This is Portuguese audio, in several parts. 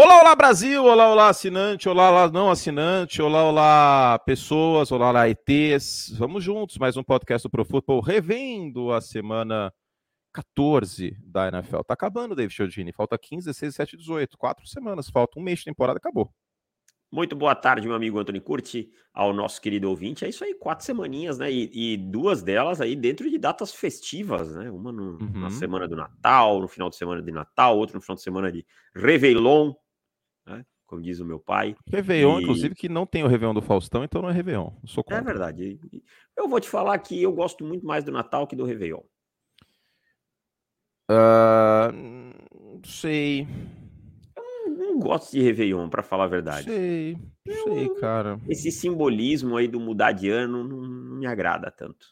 Olá, olá Brasil, olá, olá assinante, olá, olá não assinante, olá, olá pessoas, olá, olá ETs. Vamos juntos, mais um podcast do Pro Football, revendo a semana 14 da NFL. Tá acabando, David Chiodini, falta 15, 16, 17, 18, quatro semanas, falta um mês de temporada, acabou. Muito boa tarde, meu amigo Antônio Curti, ao nosso querido ouvinte. É isso aí, quatro semaninhas, né? E, e duas delas aí dentro de datas festivas, né? Uma no, uhum. na semana do Natal, no final de semana de Natal, outra no final de semana de Réveillon, né? Como diz o meu pai. Réveillon, e... inclusive, que não tem o Réveillon do Faustão, então não é Réveillon. Sou É verdade. Eu vou te falar que eu gosto muito mais do Natal que do Réveillon. Uh, não sei não gosto de Réveillon, para falar a verdade. Sei, sei, cara. Esse simbolismo aí do mudar de ano não, não me agrada tanto.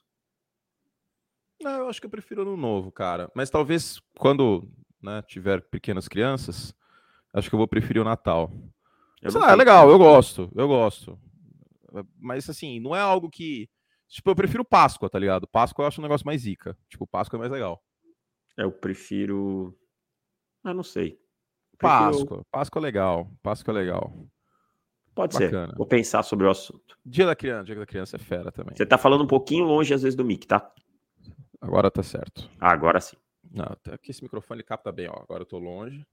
Não, eu acho que eu prefiro ano novo, cara. Mas talvez quando né, tiver pequenas crianças, acho que eu vou preferir o Natal. Ah, é legal, eu gosto, eu gosto. Mas assim, não é algo que. Tipo, eu prefiro Páscoa, tá ligado? Páscoa eu acho um negócio mais zica. Tipo, Páscoa é mais legal. Eu prefiro. Ah, não sei. Páscoa. Páscoa é legal. Páscoa é legal. Pode Bacana. ser. Vou pensar sobre o assunto. Dia da criança. Dia da criança é fera também. Você tá falando um pouquinho longe às vezes do mic, tá? Agora tá certo. Ah, agora sim. Não, até aqui esse microfone capta bem, ó. Agora eu tô longe.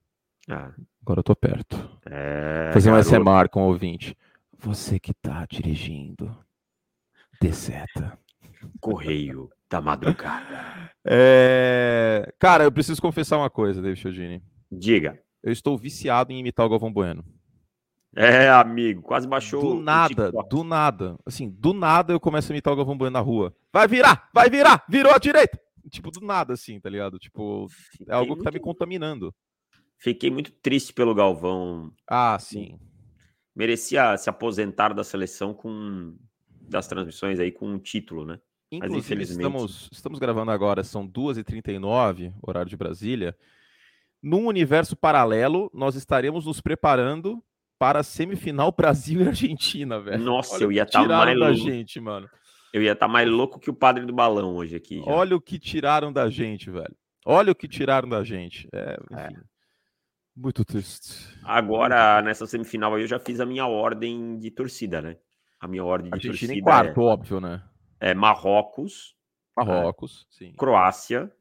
Ah. Agora eu tô perto. É, Fazer um SMR com o ouvinte. Você que tá dirigindo. De seta. Correio da madrugada. É... Cara, eu preciso confessar uma coisa, David Chiodini. Diga eu estou viciado em imitar o Galvão Bueno. É, amigo, quase baixou. Do nada, do nada. Assim, do nada eu começo a imitar o Galvão Bueno na rua. Vai virar, vai virar, virou à direita. Tipo, do nada, assim, tá ligado? Tipo, é algo que tá me contaminando. Fiquei muito triste pelo Galvão. Ah, sim. Merecia se aposentar da seleção com das transmissões aí com um título, né? Inclusive, Mas infelizmente. Estamos, estamos gravando agora, são 2h39, horário de Brasília. Num universo paralelo, nós estaremos nos preparando para a semifinal Brasil e Argentina, velho. Nossa, Olha eu ia estar tá mais louco. gente, mano. Eu ia estar tá mais louco que o padre do balão hoje aqui. Já. Olha o que tiraram da gente, velho. Olha o que tiraram da gente. É, é. enfim. É. Muito triste. Agora, nessa semifinal aí, eu já fiz a minha ordem de torcida, né? A minha ordem de Argentina torcida. em quarto, é, óbvio, né? É Marrocos. Marrocos, sim. Croácia,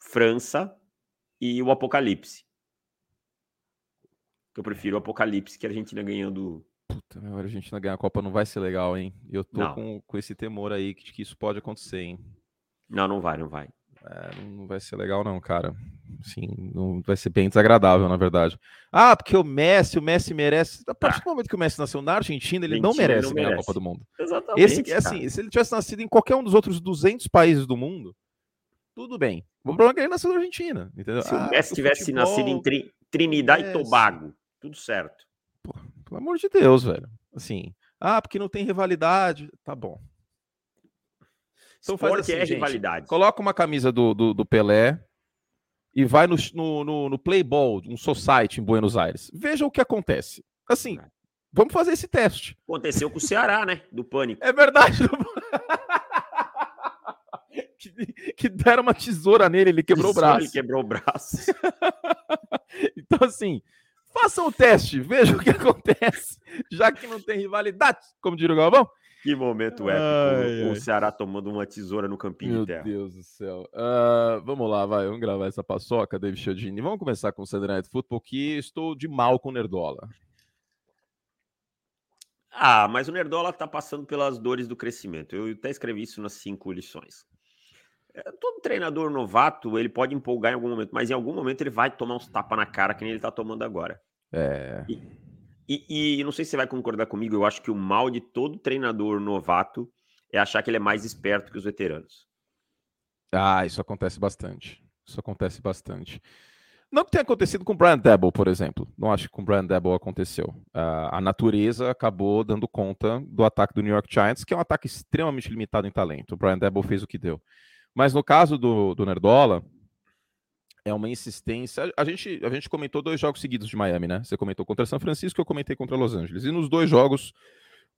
França, e o Apocalipse. Eu prefiro o Apocalipse que a Argentina ganhando. Puta, a Argentina ganhar a Copa não vai ser legal, hein? Eu tô com, com esse temor aí que, que isso pode acontecer, hein? Não, não vai, não vai. É, não vai ser legal, não, cara. Sim, não vai ser bem desagradável, na verdade. Ah, porque o Messi, o Messi merece. A partir ah. do momento que o Messi nasceu na Argentina, ele Argentina, não merece ganhar a Copa do Mundo. Exatamente. Esse, assim, se ele tivesse nascido em qualquer um dos outros 200 países do mundo, tudo bem. O problema é que ele nasceu na Argentina, entendeu? Se ah, o Messi tivesse futebol... nascido em Tri... Trinidad é, e Tobago, tudo certo. Pô, pelo amor de Deus, velho. Assim, ah, porque não tem rivalidade. Tá bom. Então faz assim, é gente, rivalidade. Coloca uma camisa do, do, do Pelé e vai no, no, no, no Playball, um society em Buenos Aires. Veja o que acontece. Assim, é. vamos fazer esse teste. Aconteceu com o Ceará, né? Do Pânico. É verdade. que deram uma tesoura nele, ele quebrou tesoura, o braço. Ele quebrou o braço. então, assim, façam o teste, vejam o que acontece, já que não tem rivalidade, como diria o Galvão. Que momento épico. Ai, o ai. Ceará tomando uma tesoura no campinho Meu de terra. Meu Deus do céu. Uh, vamos lá, vai. Vamos gravar essa paçoca, David Chiodini. Vamos começar com o Sunday Night Football, que estou de mal com o Nerdola. Ah, mas o Nerdola tá passando pelas dores do crescimento. Eu até escrevi isso nas cinco lições. É, todo treinador novato, ele pode empolgar em algum momento, mas em algum momento ele vai tomar uns tapas na cara, que nem ele tá tomando agora. É. E, e, e, não sei se você vai concordar comigo, eu acho que o mal de todo treinador novato é achar que ele é mais esperto que os veteranos. Ah, isso acontece bastante. Isso acontece bastante. Não que tenha acontecido com o Brian Debo, por exemplo. Não acho que com o Brian Debo aconteceu. Uh, a natureza acabou dando conta do ataque do New York Giants, que é um ataque extremamente limitado em talento. O Brian Debo fez o que deu. Mas no caso do, do Nerdola, é uma insistência. A gente, a gente comentou dois jogos seguidos de Miami, né? Você comentou contra São Francisco, eu comentei contra Los Angeles. E nos dois jogos,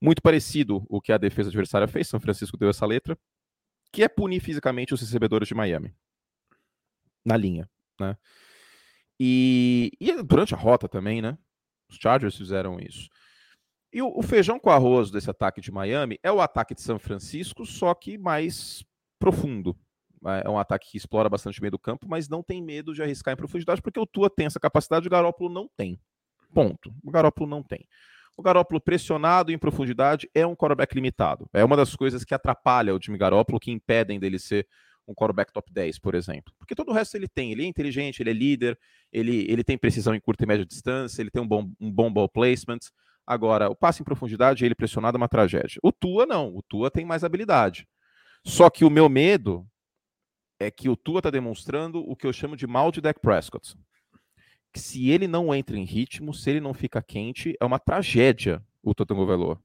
muito parecido o que a defesa adversária fez. São Francisco deu essa letra, que é punir fisicamente os recebedores de Miami. Na linha, né? E, e durante a rota também, né? Os Chargers fizeram isso. E o, o feijão com arroz desse ataque de Miami é o ataque de São Francisco, só que mais profundo. É, é um ataque que explora bastante o meio do campo, mas não tem medo de arriscar em profundidade, porque o Tua tem essa capacidade, o Garópolo não tem. Ponto. O Garópolo não tem. O Garópolo pressionado em profundidade é um quarterback limitado. É uma das coisas que atrapalha o time Garópolo, que impedem dele ser um quarterback top 10, por exemplo. Porque todo o resto ele tem. Ele é inteligente, ele é líder, ele, ele tem precisão em curta e média distância, ele tem um bom, um bom ball placement. Agora, o passe em profundidade, ele pressionado é uma tragédia. O Tua não, o Tua tem mais habilidade. Só que o meu medo é que o Tua está demonstrando o que eu chamo de mal de Dak Prescott. Que se ele não entra em ritmo, se ele não fica quente, é uma tragédia o Totango Velour.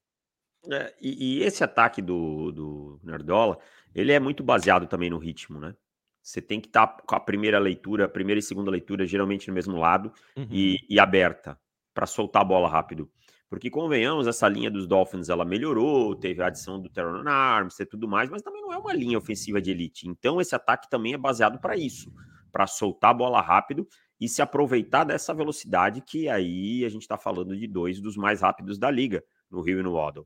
É, e, e, esse ataque do, do Nerdola, ele é muito baseado também no ritmo, né? Você tem que estar tá com a primeira leitura, a primeira e segunda leitura, geralmente no mesmo lado uhum. e, e, aberta para soltar a bola rápido. Porque, convenhamos, essa linha dos Dolphins ela melhorou, teve a adição do Terran Arms e tudo mais, mas também não é uma linha ofensiva de elite. Então, esse ataque também é baseado para isso, para soltar a bola rápido e se aproveitar dessa velocidade que aí a gente está falando de dois dos mais rápidos da liga, no Rio e no Waddle.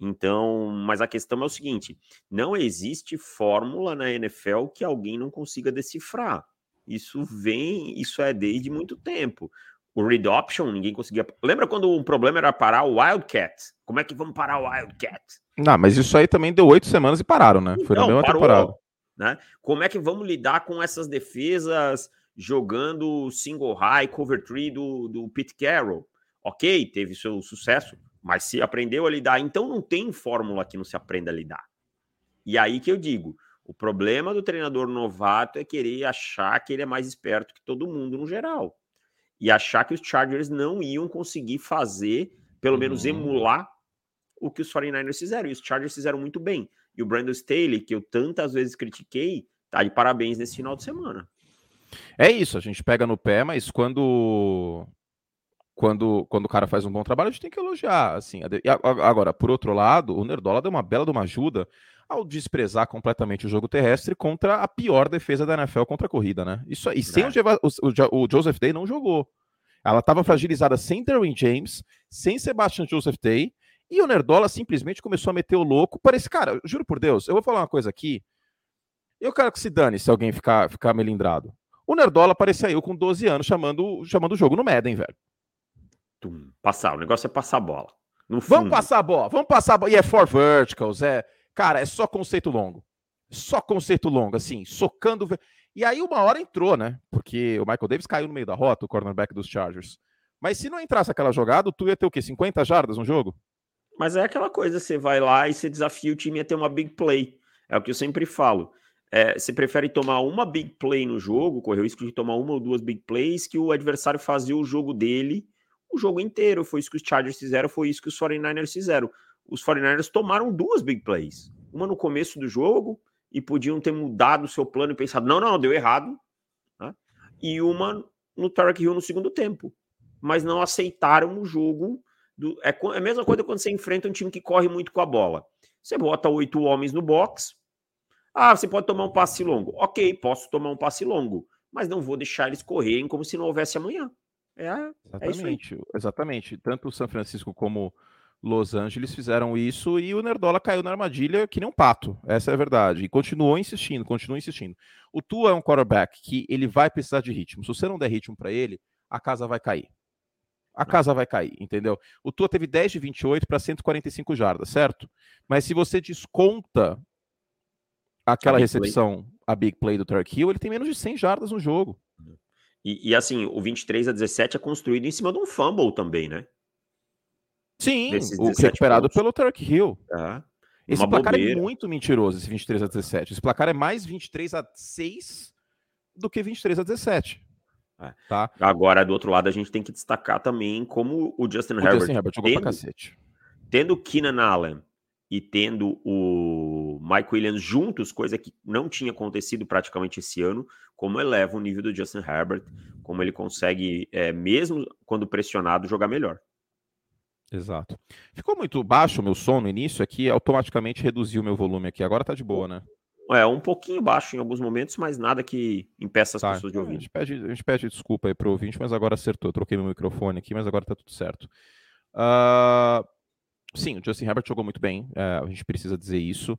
Então, mas a questão é o seguinte: não existe fórmula na NFL que alguém não consiga decifrar. Isso vem, isso é desde muito tempo o read option, ninguém conseguia. Lembra quando o problema era parar o Wildcat? Como é que vamos parar o Wildcat? Não, mas isso aí também deu oito semanas e pararam, né? Foi na mesma parou, temporada. Né? Como é que vamos lidar com essas defesas jogando single high, cover tree do, do Pete Carroll? Ok, teve seu sucesso, mas se aprendeu a lidar, então não tem fórmula que não se aprenda a lidar. E aí que eu digo, o problema do treinador novato é querer achar que ele é mais esperto que todo mundo no geral e achar que os Chargers não iam conseguir fazer, pelo menos uhum. emular o que os 49ers fizeram. E os Chargers fizeram muito bem. E o Brandon Staley, que eu tantas vezes critiquei, tá de parabéns nesse final de semana. É isso, a gente pega no pé, mas quando quando, quando o cara faz um bom trabalho, a gente tem que elogiar. Assim. Agora, por outro lado, o Nerdola deu uma bela de uma ajuda ao desprezar completamente o jogo terrestre contra a pior defesa da NFL contra a corrida, né? Isso aí, sem é. o, o, o, Joseph Day não jogou. Ela estava fragilizada sem Derwin James, sem Sebastian Joseph Day, e o Nerdola simplesmente começou a meter o louco. Parece, cara, juro por Deus, eu vou falar uma coisa aqui. Eu quero que se dane se alguém ficar, ficar melindrado. O Nerdola parecia eu com 12 anos chamando, chamando o jogo no Madden, velho. Passar, o negócio é passar a bola. Vamos passar a bola, vamos passar a bola. E é for verticals, é Cara, é só conceito longo. Só conceito longo, assim, socando. E aí uma hora entrou, né? Porque o Michael Davis caiu no meio da rota, o cornerback dos Chargers. Mas se não entrasse aquela jogada, tu ia ter o quê? 50 jardas no jogo? Mas é aquela coisa, você vai lá e você desafia o time a ter uma big play. É o que eu sempre falo. É, você prefere tomar uma big play no jogo, correr o risco de tomar uma ou duas big plays, que o adversário fazia o jogo dele o jogo inteiro. Foi isso que os Chargers fizeram, foi isso que os 49ers fizeram os 49ers tomaram duas big plays. Uma no começo do jogo e podiam ter mudado o seu plano e pensado, não, não, deu errado. Né? E uma no Tarek Hill no segundo tempo. Mas não aceitaram o jogo. Do, é, é a mesma coisa quando você enfrenta um time que corre muito com a bola. Você bota oito homens no box. Ah, você pode tomar um passe longo. Ok, posso tomar um passe longo. Mas não vou deixar eles correrem como se não houvesse amanhã. É, exatamente, é exatamente. Tanto o São Francisco como Los Angeles fizeram isso e o Nerdola caiu na armadilha que nem um pato. Essa é a verdade. E continuou insistindo, continuou insistindo. O Tua é um quarterback que ele vai precisar de ritmo. Se você não der ritmo para ele, a casa vai cair. A casa vai cair, entendeu? O Tua teve 10 de 28 para 145 jardas, certo? Mas se você desconta aquela a recepção, play. a big play do Turk Hill, ele tem menos de 100 jardas no jogo. E, e assim, o 23 a 17 é construído em cima de um fumble também, né? Sim, o recuperado pontos. pelo Turk Hill. É. Esse placar é bobeira. é muito mentiroso, esse 23 a 17. Esse placar é mais 23 a 6 do que 23 a 17. É. Tá? Agora, do outro lado, a gente tem que destacar também como o Justin o Herbert, Justin Herbert jogou tendo, pra cacete. Tendo Keenan Allen e tendo o Mike Williams juntos, coisa que não tinha acontecido praticamente esse ano, como eleva o nível do Justin Herbert, como ele consegue, é, mesmo quando pressionado, jogar melhor. Exato. Ficou muito baixo o meu som no início aqui, automaticamente reduziu o meu volume aqui. Agora tá de boa, né? É, um pouquinho baixo em alguns momentos, mas nada que impeça as tá, pessoas de ouvir. A gente, pede, a gente pede desculpa aí pro ouvinte, mas agora acertou. troquei meu microfone aqui, mas agora tá tudo certo. Uh, sim, o Justin Herbert jogou muito bem, uh, a gente precisa dizer isso.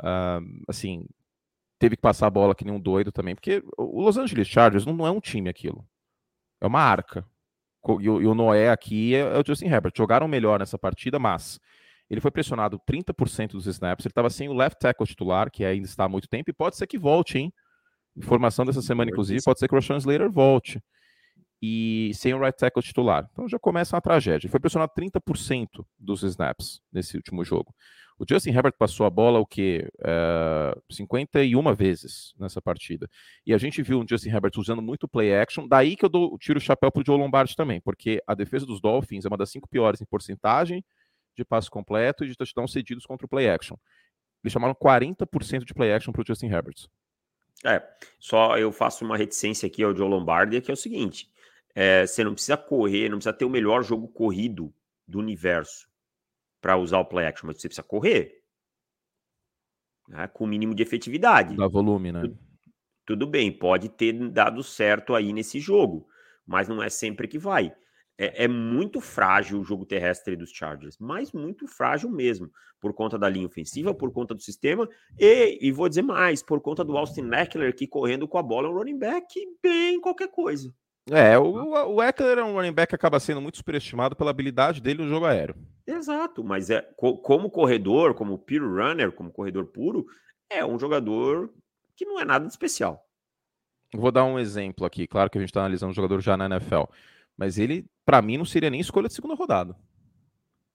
Uh, assim, teve que passar a bola que nem um doido também, porque o Los Angeles Chargers não, não é um time aquilo. É uma arca. E o, Noé aqui é, o Justin Herbert. Jogaram melhor nessa partida, mas ele foi pressionado 30% dos snaps. Ele estava sem o left tackle titular, que ainda está há muito tempo, e pode ser que volte, hein? Informação dessa semana, inclusive, pode ser que o Rashawn Slater volte. E sem o right tackle titular. Então já começa uma tragédia. Ele foi pressionado 30% dos snaps nesse último jogo. O Justin Herbert passou a bola o quê? Uh, é, 51 vezes nessa partida. E a gente viu o Justin Herbert usando muito play action. Daí que eu dou, tiro o chapéu pro Joe Lombardi também, porque a defesa dos Dolphins é uma das cinco piores em porcentagem de passo completo e de touchdowns cedidos contra o play action. Eles chamaram 40% de play action para o Justin Herbert. É, só eu faço uma reticência aqui ao Joe Lombardi, que é o seguinte: é, você não precisa correr, não precisa ter o melhor jogo corrido do universo para usar o play action, mas você precisa correr né, com o mínimo de efetividade. Dá volume, né? Tudo, tudo bem, pode ter dado certo aí nesse jogo, mas não é sempre que vai é, é, muito frágil o jogo terrestre dos Chargers, mas muito frágil mesmo, por conta da linha ofensiva, por conta do sistema, e, e vou dizer mais, por conta do Austin Eckler, que correndo com a bola é um running back bem qualquer coisa. É, o, o Eckler é um running back que acaba sendo muito superestimado pela habilidade dele no jogo aéreo. Exato, mas é como corredor, como pure runner, como corredor puro, é um jogador que não é nada de especial. Vou dar um exemplo aqui. Claro que a gente está analisando um jogador já na NFL. Mas ele, para mim, não seria nem escolha de segunda rodada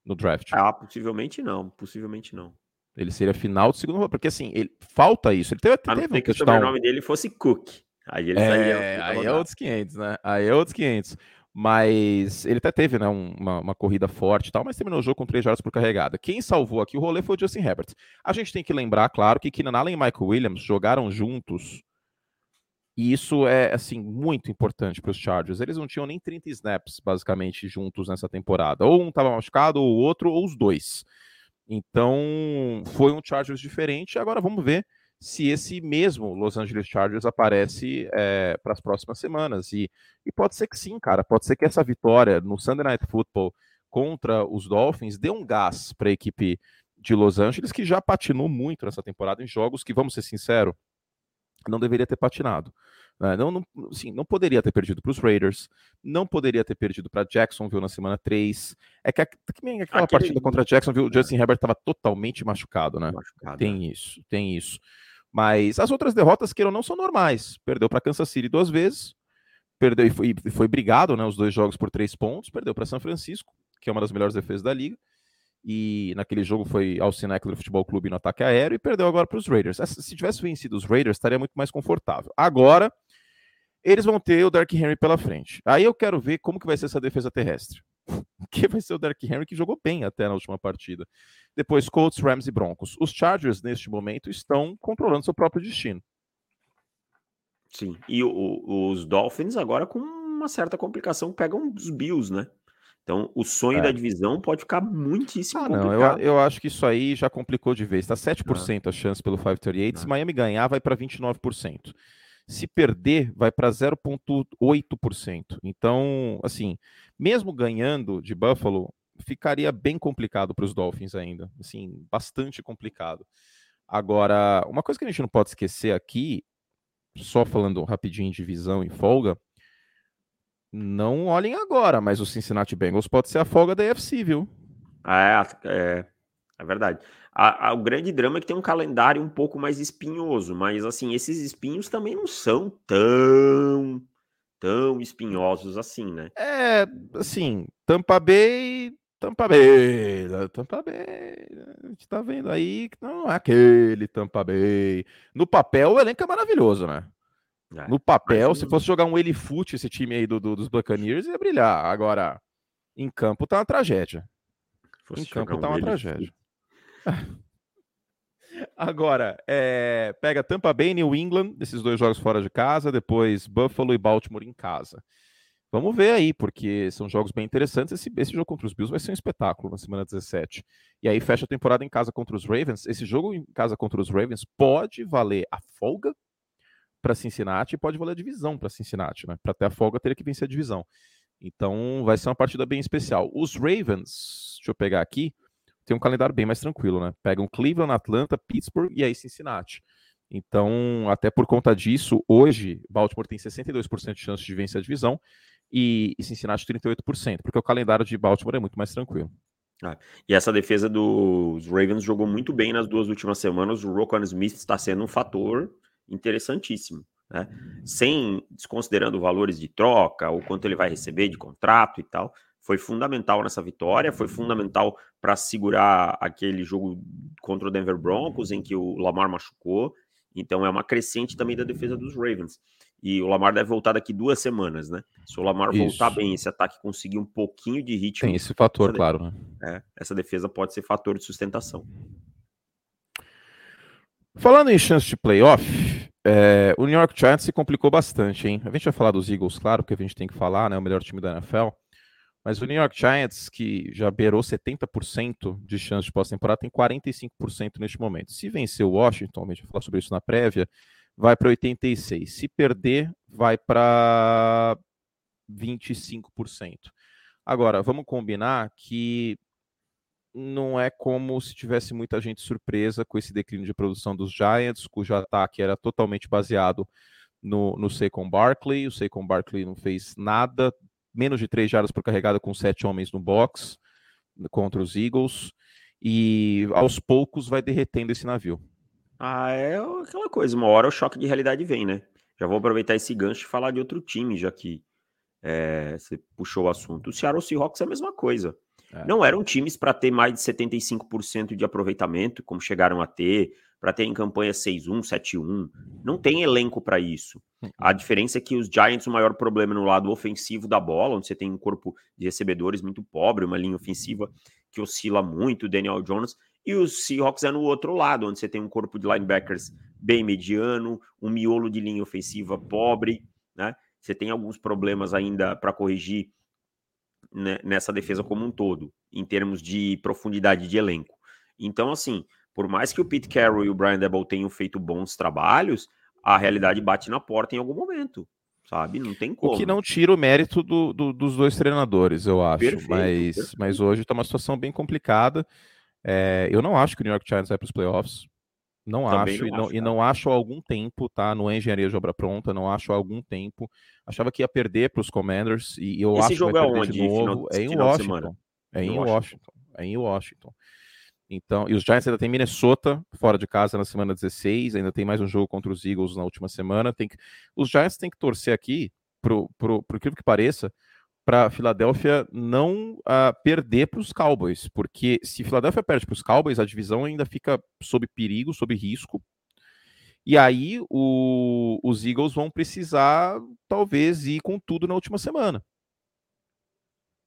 no draft. Ah, possivelmente não. Possivelmente não. Ele seria final de segunda rodada, porque assim, ele falta isso. Ele teve, a não teve um que o sobrenome dele fosse Cook. Aí ele é, Aí é outros 500, né? Aí é outros 500. Mas ele até teve né, uma, uma, corrida forte e tal, mas terminou o jogo com 3 jardas por carregada. Quem salvou aqui o rolê foi o Justin Herbert. A gente tem que lembrar, claro, que Keenan Allen e Michael Williams jogaram juntos e isso é, assim, muito importante para os Chargers. Eles não tinham nem 30 snaps, basicamente, juntos nessa temporada. Ou um estava machucado, ou o outro, ou os dois. Então, foi um Chargers diferente. Agora vamos ver se esse mesmo Los Angeles Chargers aparece é, para as próximas semanas. E, e pode ser que sim, cara. Pode ser que essa vitória no Sunday Night Football contra os Dolphins dê um gás para a equipe de Los Angeles, que já patinou muito nessa temporada em jogos que, vamos ser sinceros, não deveria ter patinado. Né? Não, não, assim, não poderia ter perdido para os Raiders, não poderia ter perdido para Jacksonville na semana 3. É que, aquela Aquele... partida contra Jacksonville, o Justin Herbert estava totalmente machucado, né? Machucado, tem é. isso, tem isso. Mas as outras derrotas, queiram não, são normais. Perdeu para Kansas City duas vezes, perdeu e foi, foi brigado, né? Os dois jogos por três pontos, perdeu para São Francisco, que é uma das melhores defesas da liga e naquele jogo foi ao Eckler Futebol Clube no ataque aéreo e perdeu agora para os Raiders. Se tivesse vencido os Raiders, estaria muito mais confortável. Agora, eles vão ter o Dark Henry pela frente. Aí eu quero ver como que vai ser essa defesa terrestre. que vai ser o Dark Henry que jogou bem até na última partida. Depois Colts, Rams e Broncos. Os Chargers neste momento estão controlando seu próprio destino. Sim. E o, os Dolphins agora com uma certa complicação pegam os Bills, né? Então, o sonho é. da divisão pode ficar muitíssimo ah, não, eu, eu, acho que isso aí já complicou de vez. Está 7% ah. a chance pelo 538. Ah. Se Miami ganhar, vai para 29%. Se perder, vai para 0,8%. Então, assim, mesmo ganhando de Buffalo, ficaria bem complicado para os Dolphins ainda. Assim, bastante complicado. Agora, uma coisa que a gente não pode esquecer aqui, só falando rapidinho de divisão e folga, não olhem agora, mas o Cincinnati Bengals pode ser a folga da AFC, viu? É, é, é verdade. A, a, o grande drama é que tem um calendário um pouco mais espinhoso, mas assim, esses espinhos também não são tão tão espinhosos assim, né? É, assim, Tampa Bay, Tampa Bay, Tampa Bay, a gente tá vendo aí que não é aquele Tampa Bay. No papel, o elenco é maravilhoso, né? É, no papel, mas... se fosse jogar um Elifute, esse time aí do, do, dos Buccaneers, ia brilhar. Agora, em campo tá uma tragédia. Em campo tá uma tragédia. Agora, é, pega Tampa Bay e New England, esses dois jogos fora de casa, depois Buffalo e Baltimore em casa. Vamos ver aí, porque são jogos bem interessantes. Esse, esse jogo contra os Bills vai ser um espetáculo na semana 17. E aí fecha a temporada em casa contra os Ravens. Esse jogo em casa contra os Ravens pode valer a folga para Cincinnati e pode valer a divisão para Cincinnati, né? Para ter a folga, teria que vencer a divisão. Então vai ser uma partida bem especial. Os Ravens, deixa eu pegar aqui, tem um calendário bem mais tranquilo, né? Pegam Cleveland, Atlanta, Pittsburgh e aí Cincinnati. Então, até por conta disso, hoje Baltimore tem 62% de chance de vencer a divisão e, e Cincinnati 38%, porque o calendário de Baltimore é muito mais tranquilo. Ah, e essa defesa dos Ravens jogou muito bem nas duas últimas semanas. O Rokon Smith está sendo um fator interessantíssimo. Né? Sem desconsiderando valores de troca, o quanto ele vai receber de contrato e tal, foi fundamental nessa vitória, foi fundamental para segurar aquele jogo contra o Denver Broncos, em que o Lamar machucou. Então é uma crescente também da defesa dos Ravens. E o Lamar deve voltar daqui duas semanas, né? Se o Lamar Isso. voltar bem, esse ataque conseguir um pouquinho de ritmo. Tem esse fator, claro. Né? É, essa defesa pode ser fator de sustentação. Falando em chance de playoff, é, o New York Giants se complicou bastante, hein? A gente vai falar dos Eagles, claro, porque a gente tem que falar, né? O melhor time da NFL. Mas o New York Giants, que já beirou 70% de chance de pós-temporada, tem 45% neste momento. Se vencer o Washington, a gente vai falar sobre isso na prévia, vai para 86. Se perder, vai para 25%. Agora, vamos combinar que não é como se tivesse muita gente surpresa com esse declínio de produção dos Giants, cujo ataque era totalmente baseado no, no Saquon Barkley. O Saquon Barkley não fez nada, menos de três jardas por carregada com sete homens no box contra os Eagles. E aos poucos vai derretendo esse navio. Ah, é aquela coisa, uma hora o choque de realidade vem, né? Já vou aproveitar esse gancho e falar de outro time, já que é, você puxou o assunto. O Seattle Seahawks é a mesma coisa. É. Não eram times para ter mais de 75% de aproveitamento, como chegaram a ter, para ter em campanha 6-1, 7-1. Não tem elenco para isso. A diferença é que os Giants, o maior problema no lado ofensivo da bola, onde você tem um corpo de recebedores muito pobre, uma linha ofensiva que oscila muito, Daniel Jones, e os Seahawks é no outro lado, onde você tem um corpo de linebackers bem mediano, um miolo de linha ofensiva pobre, né? Você tem alguns problemas ainda para corrigir né, nessa defesa como um todo, em termos de profundidade de elenco. Então, assim, por mais que o Pete Carroll e o Brian Debo tenham feito bons trabalhos, a realidade bate na porta em algum momento, sabe? Não tem como. O que não tira o mérito do, do, dos dois treinadores, eu acho. Perfeito, mas, perfeito. mas hoje está uma situação bem complicada. É, eu não acho que o New York Giants vai para os playoffs. Não Também acho, não e, não, acho, e não acho há algum tempo, tá? Não é engenharia de obra pronta, não acho há algum tempo. Achava que ia perder para os Commanders e eu Esse acho jogo que vai é onde? de novo. Final, é em Washington. É em Washington. Washington. É em Washington. Então, e os Giants ainda tem Minnesota fora de casa na semana 16, ainda tem mais um jogo contra os Eagles na última semana. Tem que, os Giants têm que torcer aqui, pro, pro, pro que pareça, para Filadélfia não uh, perder para os Cowboys, porque se Filadélfia perde para os Cowboys, a divisão ainda fica sob perigo, sob risco. E aí o, os Eagles vão precisar, talvez, ir com tudo na última semana.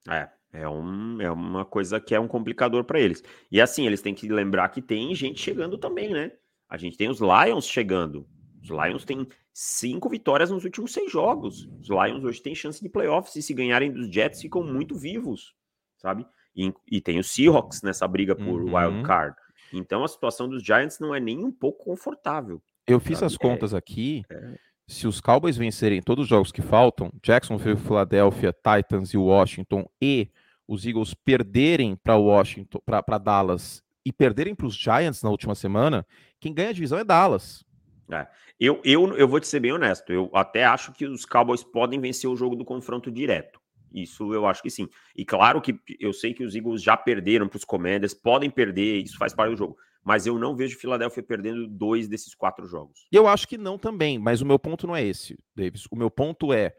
É, é, um, é uma coisa que é um complicador para eles. E assim, eles têm que lembrar que tem gente chegando também, né? A gente tem os Lions chegando. Os Lions têm cinco vitórias nos últimos seis jogos. Os Lions hoje têm chance de playoffs e se ganharem dos Jets ficam muito vivos, sabe? E, e tem os Seahawks nessa briga por uhum. wild card. Então a situação dos Giants não é nem um pouco confortável. Eu fiz as contas é, aqui. É... Se os Cowboys vencerem todos os jogos que faltam, Jacksonville, Philadelphia, Titans e Washington, e os Eagles perderem para Washington, para Dallas e perderem para os Giants na última semana, quem ganha a divisão é Dallas. É. Eu, eu, eu vou te ser bem honesto. Eu até acho que os Cowboys podem vencer o jogo do confronto direto. Isso eu acho que sim. E claro que eu sei que os Eagles já perderam para os Commanders, podem perder, isso faz parte do jogo. Mas eu não vejo Filadélfia perdendo dois desses quatro jogos. Eu acho que não também, mas o meu ponto não é esse, Davis. O meu ponto é: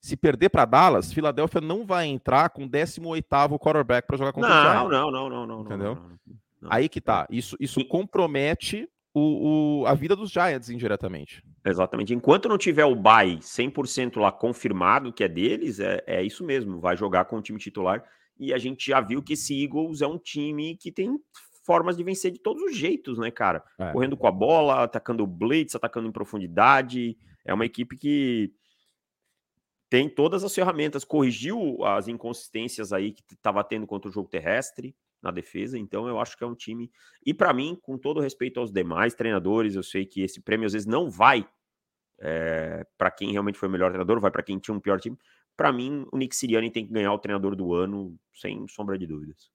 se perder para Dallas, Filadélfia não vai entrar com 18 quarterback para jogar contra não, o Giants. Não, não, não, não. Entendeu? Não, não, Aí que tá. Isso, isso compromete o, o, a vida dos Giants indiretamente. Exatamente. Enquanto não tiver o bye 100% lá confirmado que é deles, é, é isso mesmo. Vai jogar com o time titular. E a gente já viu que esse Eagles é um time que tem formas de vencer de todos os jeitos, né, cara? É. Correndo com a bola, atacando o blitz, atacando em profundidade. É uma equipe que tem todas as ferramentas, corrigiu as inconsistências aí que estava tendo contra o jogo terrestre na defesa, então eu acho que é um time. E para mim, com todo respeito aos demais treinadores, eu sei que esse prêmio às vezes não vai é, para quem realmente foi o melhor treinador, vai para quem tinha um pior time. Para mim, o Nick Sirianni tem que ganhar o treinador do ano, sem sombra de dúvidas.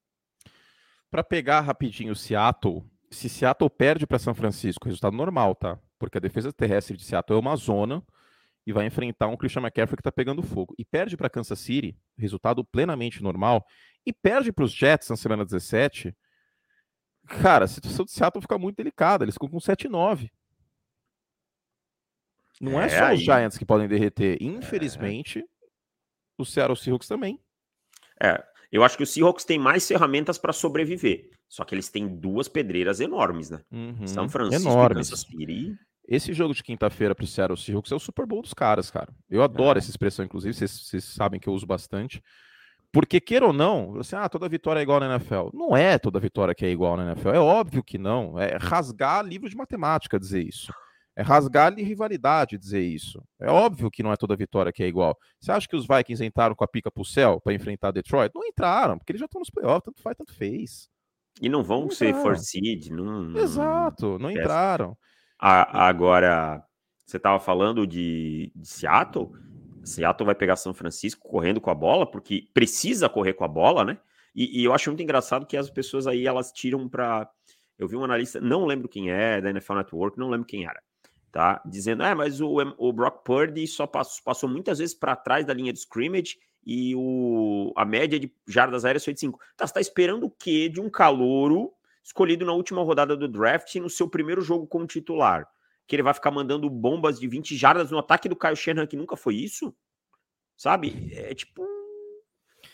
Para pegar rapidinho o Seattle, se Seattle perde para São Francisco, resultado normal, tá? Porque a defesa terrestre de Seattle é uma zona e vai enfrentar um Christian McCaffrey que está pegando fogo. E perde para Kansas City, resultado plenamente normal, e perde para os Jets na semana 17. Cara, a situação de Seattle fica muito delicada. Eles ficam com 7-9. Não é, é só aí. os Giants que podem derreter. É. Infelizmente, é. o Seattle Seahawks também. É, eu acho que o Seahawks tem mais ferramentas para sobreviver. Só que eles têm duas pedreiras enormes, né? Uhum, São Francisco enormes. e Kansas City. Esse jogo de quinta-feira para o Seattle Seahawks é o Super Bowl dos caras, cara. Eu adoro é. essa expressão, inclusive, vocês, sabem que eu uso bastante. Porque, queira ou não, você, ah, toda vitória é igual na NFL. Não é toda vitória que é igual na NFL. É óbvio que não. É rasgar livro de matemática dizer isso. É rasgar rivalidade dizer isso. É óbvio que não é toda vitória que é igual. Você acha que os Vikings entraram com a pica pro céu para enfrentar Detroit? Não entraram, porque eles já estão nos playoffs, tanto faz, tanto fez. E não vão não ser forced, não, Exato, não entraram. Agora, você estava falando de, de Seattle. Seattle vai pegar São Francisco correndo com a bola, porque precisa correr com a bola, né? E, e eu acho muito engraçado que as pessoas aí elas tiram para. Eu vi um analista, não lembro quem é, da NFL Network, não lembro quem era, tá? Dizendo, é, mas o, o Brock Purdy só passou, passou muitas vezes para trás da linha de scrimmage e o, a média de jardas aéreas foi de 5. Tá, você tá esperando o quê de um calouro escolhido na última rodada do draft no seu primeiro jogo como titular. Que ele vai ficar mandando bombas de 20 jardas no ataque do Kyle Shanahan, que nunca foi isso? Sabe? É tipo.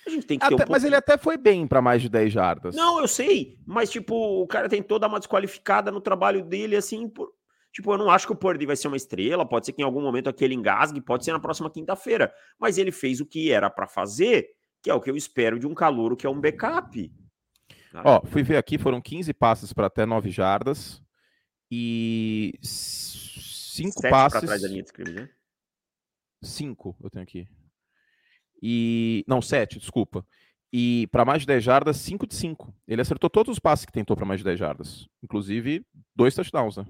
A gente tem que até, ter um Mas ele até foi bem para mais de 10 jardas. Não, eu sei. Mas, tipo, o cara tentou dar uma desqualificada no trabalho dele, assim, por. Tipo, eu não acho que o Purdy vai ser uma estrela, pode ser que em algum momento aquele engasgue, pode ser na próxima quinta-feira. Mas ele fez o que era para fazer, que é o que eu espero de um calouro que é um backup. Ó, fui ver aqui, foram 15 passes para até 9 jardas e 5 passes. trás da linha de scrimmage, né? 5 eu tenho aqui. E. Não, 7, desculpa. E para mais de 10 jardas, 5 de 5. Ele acertou todos os passes que tentou para mais de 10 jardas. Inclusive, dois touchdowns, né?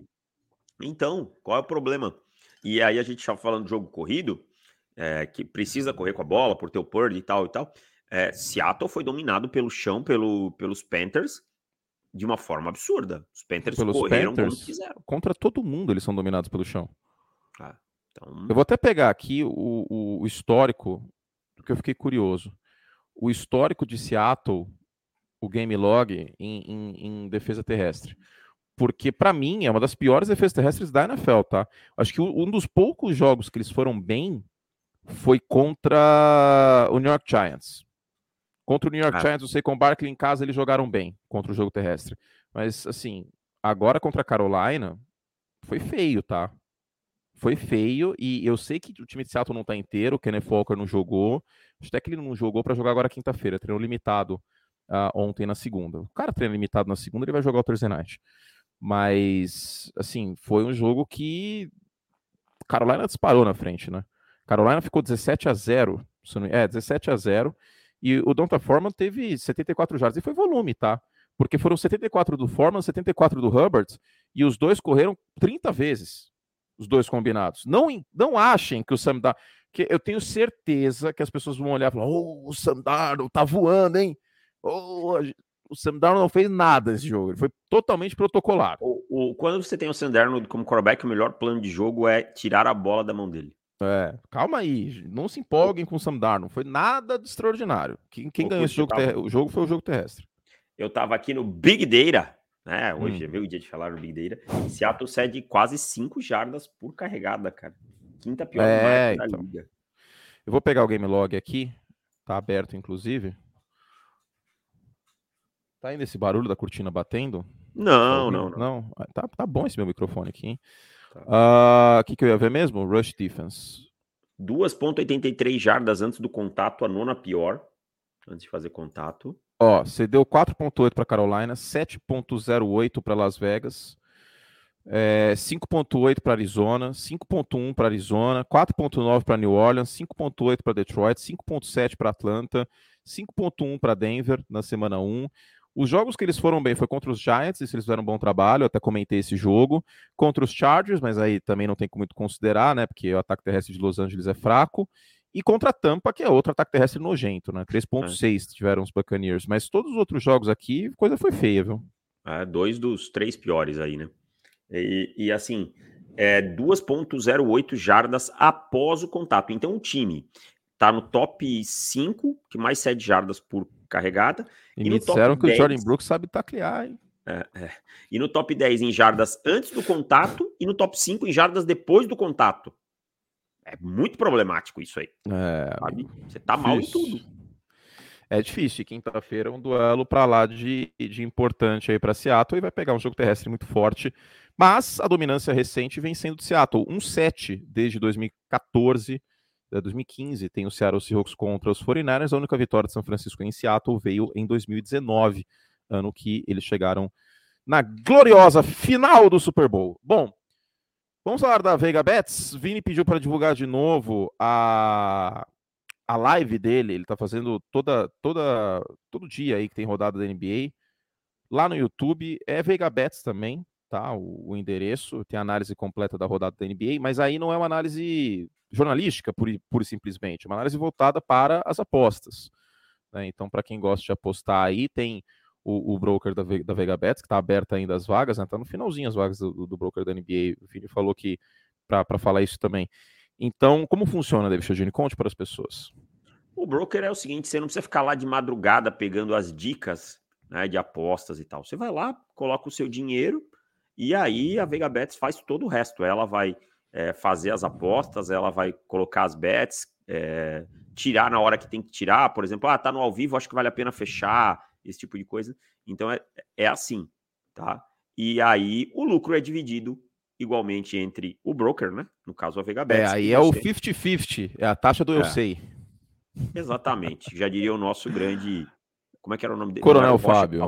Então, qual é o problema? E aí a gente estava falando do jogo corrido, é, que precisa correr com a bola por ter o Purdy e tal e tal é, Seattle foi dominado pelo chão pelo, pelos Panthers de uma forma absurda. Os Panthers pelos correram Panthers, como quiseram. Contra todo mundo eles são dominados pelo chão. Ah, então... Eu vou até pegar aqui o, o, o histórico, porque eu fiquei curioso. O histórico de Seattle, o game log em, em, em defesa terrestre porque para mim é uma das piores defesas terrestres da NFL, tá? Acho que um dos poucos jogos que eles foram bem foi contra o New York Giants. Contra o New York ah. Giants, o Saquon Barkley em casa eles jogaram bem contra o jogo terrestre. Mas, assim, agora contra a Carolina, foi feio, tá? Foi feio e eu sei que o time de Seattle não tá inteiro, o Kenneth Walker não jogou. Até que ele não jogou para jogar agora quinta-feira, treinou limitado uh, ontem na segunda. O cara treina limitado na segunda, ele vai jogar o Thursday Night. Mas, assim, foi um jogo que Carolina disparou na frente, né? Carolina ficou 17 a 0, é, 17 a 0 e o Donta Foreman teve 74 jardas. E foi volume, tá? Porque foram 74 do Foreman, 74 do Hubbard. E os dois correram 30 vezes. Os dois combinados. Não, não achem que o Sam Darnold... Que eu tenho certeza que as pessoas vão olhar e falar: Oh, o Sam Darnold tá voando, hein? Oh, o Sam Darnold não fez nada nesse jogo. Ele foi totalmente protocolar. O, o, quando você tem o Sam Darnold como quarterback, o melhor plano de jogo é tirar a bola da mão dele. É, calma aí, não se empolguem com o Sam Darnold, não foi nada de extraordinário. Quem, quem ganhou esse jogo, tava... o jogo foi o jogo terrestre. Eu tava aqui no Big Data, né? Hoje hum. é meu dia de falar no Big Data. Seattle cede quase 5 jardas por carregada, cara. Quinta pior é, da então. liga. Eu vou pegar o game log aqui, tá aberto inclusive. Tá indo esse barulho da cortina batendo? Não, tá não, não. Não, ah, tá, tá bom esse meu microfone aqui, hein? O tá. uh, que, que eu ia ver mesmo? Rush defense. 2,83 jardas antes do contato, a nona pior, antes de fazer contato. Ó, você deu 4,8 para Carolina, 7,08 para Las Vegas, é, 5.8 para Arizona, 5.1 para Arizona, 4.9 para New Orleans, 5.8 para Detroit, 5.7 para Atlanta, 5.1 para Denver na semana 1. Os jogos que eles foram bem foi contra os Giants, eles fizeram um bom trabalho, eu até comentei esse jogo. Contra os Chargers, mas aí também não tem muito considerar, né? Porque o ataque terrestre de Los Angeles é fraco. E contra a Tampa, que é outro ataque terrestre nojento, né? 3.6 é. tiveram os Buccaneers. Mas todos os outros jogos aqui, coisa foi feia, viu? É, dois dos três piores aí, né? E, e assim, é 2.08 jardas após o contato. Então o time tá no top 5, que mais cede jardas por carregada. E, e me disseram que 10, o Jordan Brooks sabe taclear, hein? É, é. E no top 10 em jardas antes do contato e no top 5 em jardas depois do contato. É muito problemático isso aí. É, sabe? Você tá mal em tudo. É difícil. Quinta-feira é um duelo para lá de, de importante aí para Seattle e vai pegar um jogo terrestre muito forte. Mas a dominância recente vem sendo de Seattle. Um 7 desde 2014 2015 tem o Seattle Seahawks contra os 49ers. A única vitória de São Francisco em Seattle veio em 2019, ano que eles chegaram na gloriosa final do Super Bowl. Bom, vamos falar da Vega Bets. Vini pediu para divulgar de novo a, a live dele. Ele está fazendo toda, toda, todo dia aí que tem rodada da NBA. Lá no YouTube é Vega Bets também, tá? O, o endereço, tem a análise completa da rodada da NBA, mas aí não é uma análise jornalística, pura, e simplesmente, uma análise voltada para as apostas. Né? Então, para quem gosta de apostar aí, tem o, o broker da, da Vega Bets, que está aberto ainda as vagas, né? Tá no finalzinho as vagas do, do broker da NBA. O Vini falou que para falar isso também. Então, como funciona, David Chodini? Conte para as pessoas. O broker é o seguinte: você não precisa ficar lá de madrugada pegando as dicas né, de apostas e tal. Você vai lá, coloca o seu dinheiro e aí a Vega Bets faz todo o resto. Ela vai é, fazer as apostas, ela vai colocar as bets, é, tirar na hora que tem que tirar, por exemplo, ah, tá no ao vivo, acho que vale a pena fechar, esse tipo de coisa. Então é, é assim, tá? E aí o lucro é dividido igualmente entre o broker, né? No caso a Vega Bets. É, aí é o 50-50, é a taxa do eu é. sei. Exatamente, já diria o nosso grande. Como é que era o nome dele? Coronel Fábio.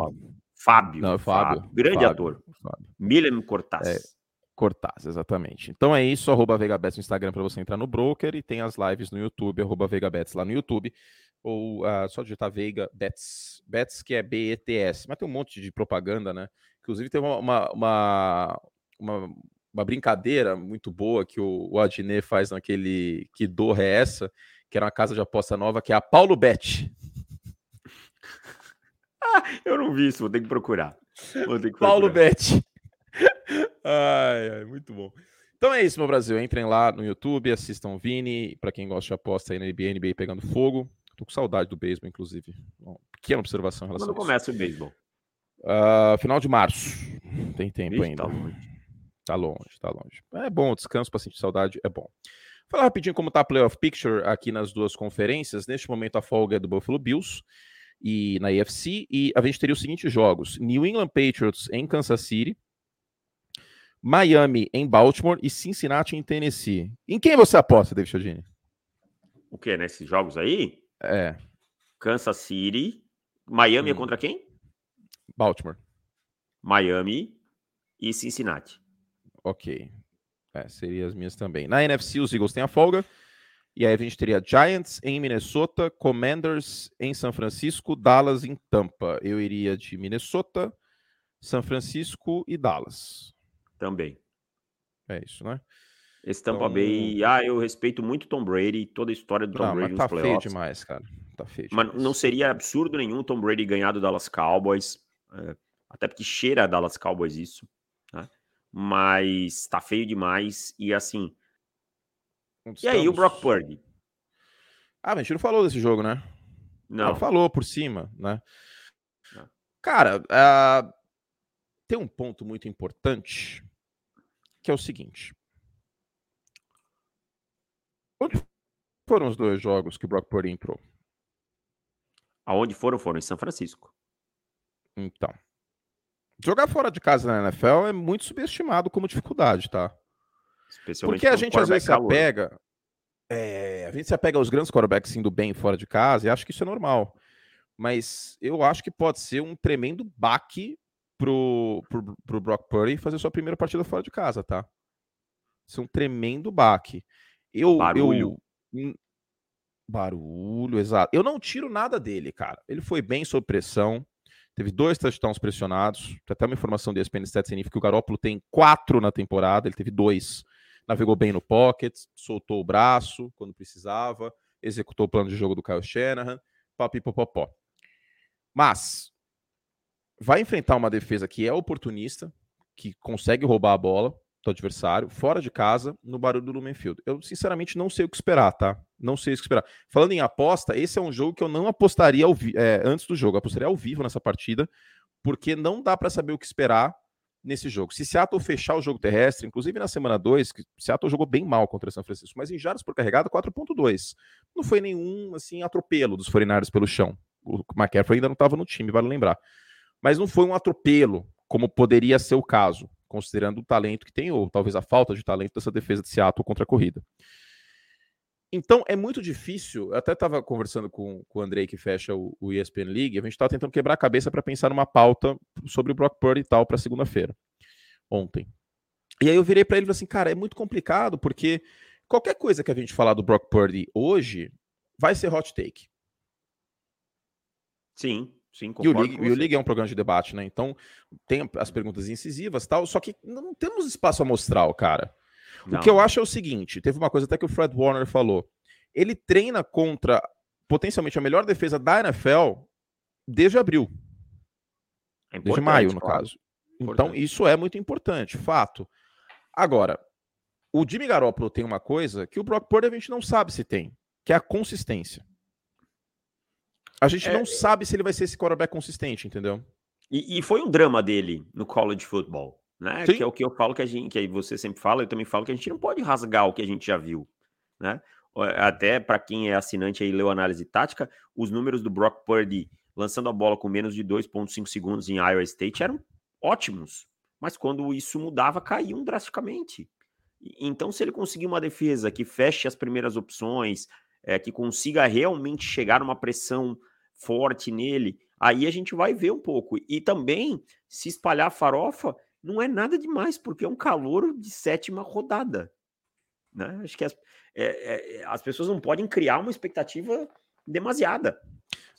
Fábio. Não, Fábio. Fábio. Grande Fábio. ator. Fábio. Milen Cortaz. É. Cortaz, exatamente. Então é isso, arroba VegaBets no Instagram para você entrar no broker e tem as lives no YouTube, arroba VegaBets lá no YouTube, ou uh, só digitar Vega Bets, Bets que é B-E-T-S, mas tem um monte de propaganda, né? Inclusive tem uma, uma, uma, uma, uma brincadeira muito boa que o, o Adnet faz naquele que dor é essa, que era uma casa de aposta nova, que é a Paulo Bet. ah, eu não vi isso, vou ter que procurar. Vou ter que procurar. Paulo Bet ai, ai, muito bom. Então é isso, meu Brasil. Entrem lá no YouTube, assistam o Vini. Para quem gosta de aposta aí na NBA, NBA pegando fogo. Tô com saudade do beisebol, inclusive. Bom, pequena observação em relação Quando começa o beisebol? Uh, final de março. Tem tempo Ixi, ainda. Tá longe. tá longe, tá longe. É bom, descanso para sentir saudade, é bom. Vou falar rapidinho como tá a playoff picture aqui nas duas conferências. Neste momento a folga é do Buffalo Bills e na AFC e a gente teria os seguintes jogos: New England Patriots em Kansas City, Miami em Baltimore e Cincinnati em Tennessee. Em quem você aposta, David Chodini? O que, nesses jogos aí? É. Kansas City. Miami é hum. é contra quem? Baltimore. Miami e Cincinnati. Ok. É, seriam as minhas também. Na NFC, os Eagles têm a folga. E aí a gente teria Giants em Minnesota, Commanders em São Francisco, Dallas em Tampa. Eu iria de Minnesota, São Francisco e Dallas também. É isso, né? Esse Tampa então... Bay, ah, eu respeito muito Tom Brady, toda a história do Tom não, Brady mas tá feio demais, cara. Tá feio demais. Mas não seria absurdo nenhum Tom Brady ganhar do Dallas Cowboys, é, até porque cheira a Dallas Cowboys isso, né? Mas tá feio demais e assim. E aí, o Brock Purdy? Ah, mas a gente não falou desse jogo, né? Não. falou por cima, né? Não. Cara, uh, tem um ponto muito importante que é o seguinte. Onde foram os dois jogos que o Brock Purdy entrou? Aonde foram? Foram em São Francisco. Então. Jogar fora de casa na NFL é muito subestimado como dificuldade, tá? Porque a gente às vezes se apega. É, a gente se apega aos grandes quarterbacks indo bem fora de casa e acho que isso é normal. Mas eu acho que pode ser um tremendo baque pro, pro, pro Brock Purdy fazer sua primeira partida fora de casa, tá? Isso é um tremendo baque. Eu, Barulho. Eu, barulho, exato. Eu não tiro nada dele, cara. Ele foi bem sob pressão. Teve dois touchdowns pressionados. Tem até uma informação de ESPN Stats que o Garoppolo tem quatro na temporada. Ele teve dois. Navegou bem no pocket, soltou o braço quando precisava, executou o plano de jogo do Kyle Shanahan, papipopopó. Mas vai enfrentar uma defesa que é oportunista, que consegue roubar a bola, do adversário, fora de casa, no barulho do Lumenfield. Eu, sinceramente, não sei o que esperar, tá? Não sei o que esperar. Falando em aposta, esse é um jogo que eu não apostaria é, antes do jogo. Eu apostaria ao vivo nessa partida, porque não dá para saber o que esperar nesse jogo. Se Seattle fechar o jogo terrestre, inclusive na semana 2, que Seattle jogou bem mal contra São Francisco, mas em jardas por carregada, 4.2. Não foi nenhum, assim, atropelo dos 49 pelo chão. O McCaffrey ainda não estava no time, vale lembrar. Mas não foi um atropelo, como poderia ser o caso considerando o talento que tem, ou talvez a falta de talento dessa defesa de Seattle contra a corrida. Então é muito difícil. Eu até estava conversando com, com o Andrei, que fecha o, o ESPN League, a gente estava tentando quebrar a cabeça para pensar numa pauta sobre o Brock Purdy e tal para segunda-feira, ontem. E aí eu virei para ele e falei assim: cara, é muito complicado, porque qualquer coisa que a gente falar do Brock Purdy hoje vai ser hot take. Sim. Sim, e o, League, e o League é um programa de debate, né? Então tem as perguntas incisivas tal, só que não temos espaço amostral, cara. Não. O que eu acho é o seguinte: teve uma coisa até que o Fred Warner falou. Ele treina contra potencialmente a melhor defesa da NFL desde abril. É desde maio, no claro. caso. Então, isso é muito importante, fato. Agora, o Jimmy Garoppolo tem uma coisa que o Brock Purdy a gente não sabe se tem, que é a consistência. A gente é... não sabe se ele vai ser esse quarterback consistente, entendeu? E, e, foi um drama dele no college football, né? Sim. Que é o que eu falo que a gente, que aí você sempre fala, eu também falo que a gente não pode rasgar o que a gente já viu, né? Até para quem é assinante aí leu análise tática, os números do Brock Purdy lançando a bola com menos de 2.5 segundos em Iowa State eram ótimos, mas quando isso mudava, caíam drasticamente. Então, se ele conseguir uma defesa que feche as primeiras opções, é, que consiga realmente chegar numa pressão forte nele, aí a gente vai ver um pouco. E também, se espalhar farofa, não é nada demais, porque é um calor de sétima rodada. Né? Acho que as, é, é, as pessoas não podem criar uma expectativa demasiada.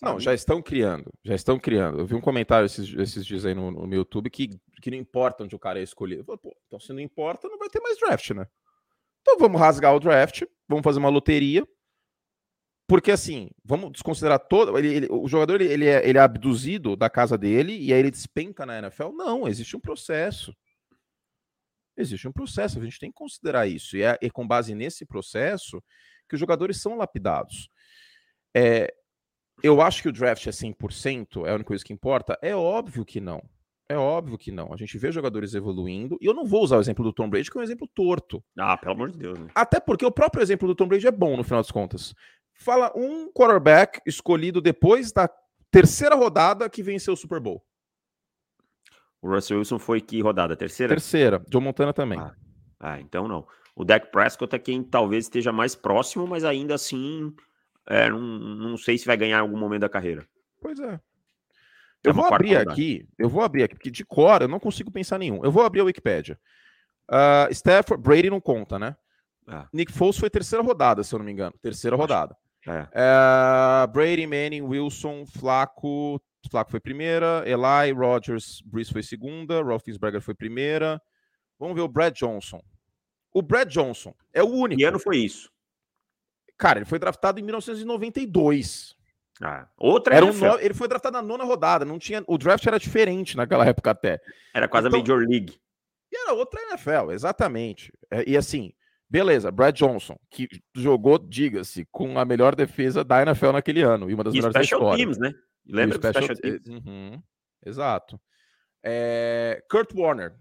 Não, já estão criando, já estão criando. Eu vi um comentário esses, esses dias aí no, no YouTube que, que não importa onde o cara é escolhido. Falei, Pô, então se não importa, não vai ter mais draft, né? Então vamos rasgar o draft, vamos fazer uma loteria, porque assim, vamos desconsiderar todo. Ele, ele, o jogador ele, ele, é, ele é abduzido da casa dele e aí ele despenca na NFL? Não, existe um processo. Existe um processo, a gente tem que considerar isso. E é, é com base nesse processo que os jogadores são lapidados. É, eu acho que o draft é 100%, é a única coisa que importa? É óbvio que não. É óbvio que não. A gente vê jogadores evoluindo. E eu não vou usar o exemplo do Tom Brady, que é um exemplo torto. Ah, pelo amor de Deus. Né? Até porque o próprio exemplo do Tom Brady é bom, no final das contas. Fala um quarterback escolhido depois da terceira rodada que venceu o Super Bowl. O Russell Wilson foi que rodada? Terceira? Terceira. Joe Montana também. Ah, ah, então não. O Dak Prescott é quem talvez esteja mais próximo, mas ainda assim é, não, não sei se vai ganhar em algum momento da carreira. Pois é. Eu é vou abrir aqui, eu vou abrir aqui, porque de cor eu não consigo pensar nenhum. Eu vou abrir a Wikipedia. Uh, Stafford, Brady não conta, né? Ah. Nick Foles foi terceira rodada, se eu não me engano. Terceira rodada. É. É, Brady, Manning, Wilson, Flaco. Flaco foi primeira. Eli, Rogers, Breeze foi segunda. Roethlisberger foi primeira. Vamos ver o Brad Johnson. O Brad Johnson é o único. Que ano foi isso? Cara, ele foi draftado em 1992. Ah, outra era um no... Ele foi draftado na nona rodada. Não tinha... O draft era diferente naquela época até. Era quase então... a Major League. E era outra NFL, exatamente. É, e assim, Beleza, Brad Johnson, que jogou, diga-se, com a melhor defesa da NFL naquele ano e uma das e melhores special da Teams, né? Lembra do special, special teams? Uhum, exato. É... Kurt Warner,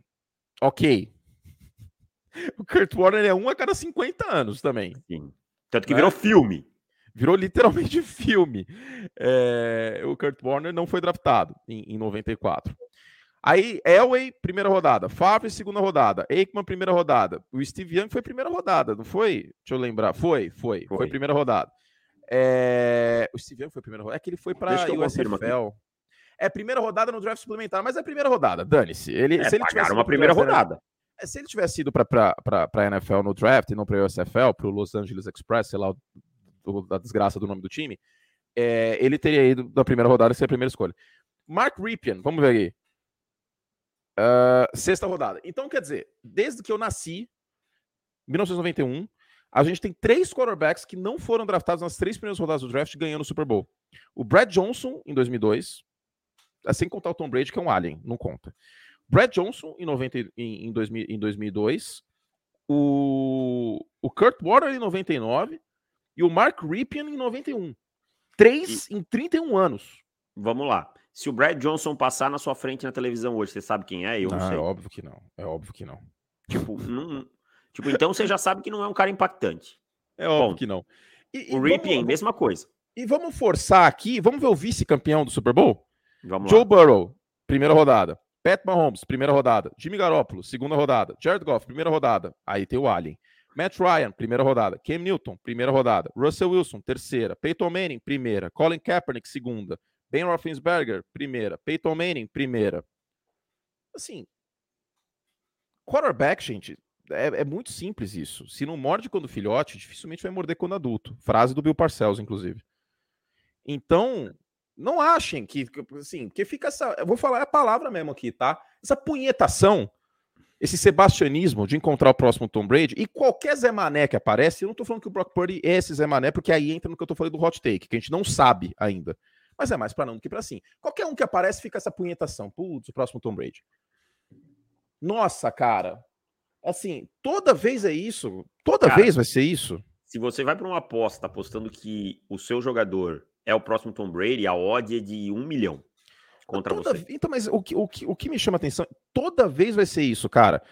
ok. O Kurt Warner é um a cada 50 anos também. Sim. Tanto que né? virou filme. Virou literalmente filme. É... O Kurt Warner não foi draftado em, em 94. Aí, Elway, primeira rodada. Favre, segunda rodada. Aikman, primeira rodada. O Steve Young foi primeira rodada, não foi? Deixa eu lembrar. Foi, foi. Foi, foi primeira rodada. É... O Steve Young foi primeira rodada. É que ele foi para o USFL. é primeira rodada no draft suplementar, mas é primeira rodada, dane-se. Ele, é, se ele tivesse uma primeira draft, rodada. Né? Se ele tivesse ido para a NFL no draft e não para o USFL, para o Los Angeles Express, sei lá, do, da desgraça do nome do time, é, ele teria ido na primeira rodada ser a primeira escolha. Mark Ripien, vamos ver aí. Uh, sexta rodada. Então, quer dizer, desde que eu nasci, 1991, a gente tem três quarterbacks que não foram draftados nas três primeiras rodadas do draft ganhando o Super Bowl. O Brad Johnson, em 2002, sem contar o Tom Brady, que é um alien, não conta. Brad Johnson, em, 90, em, em, 2000, em 2002. O, o Kurt Warner, em 99. E o Mark Ripien, em 91. Três e... em 31 anos. Vamos lá. Se o Brad Johnson passar na sua frente na televisão hoje, você sabe quem é? Eu não, não sei. É óbvio que não. É óbvio que não. Tipo, não, tipo, então você já sabe que não é um cara impactante. É óbvio Bom, que não. E, o Ripien, mesma coisa. E vamos forçar aqui, vamos ver o vice-campeão do Super Bowl? Vamos Joe lá. Burrow, primeira rodada. Pat Mahomes, primeira rodada. Jimmy Garoppolo, segunda rodada. Jared Goff, primeira rodada. Aí tem o Allen. Matt Ryan, primeira rodada. Cam Newton, primeira rodada. Russell Wilson, terceira. Peyton Manning, primeira. Colin Kaepernick, segunda. Ben Roethlisberger, primeira. Peyton Manning, primeira. Assim, quarterback, gente, é, é, muito simples isso. Se não morde quando filhote, dificilmente vai morder quando adulto. Frase do Bill Parcells, inclusive. Então, não achem que, assim, que fica essa. Eu vou falar a palavra mesmo aqui, tá? Essa punhetação, esse sebastianismo de encontrar o próximo Tom Brady e qualquer Zé Mané que aparece, eu não tô falando que o Brock Purdy é esse Zé Mané, porque aí entra no que eu tô falando do hot take, que a gente não sabe ainda. Mas é mais para não do que para sim. Qualquer um que aparece fica essa punhetação. Putz, o próximo Tom Brady. Nossa, cara. Assim, toda vez é isso. Toda cara, vez vai ser isso. Se você vai para uma aposta apostando que o seu jogador é o próximo Tom Brady, a odd é de um milhão contra toda, você. Então, mas o que, o, que, o que me chama atenção, toda vez vai ser isso, cara.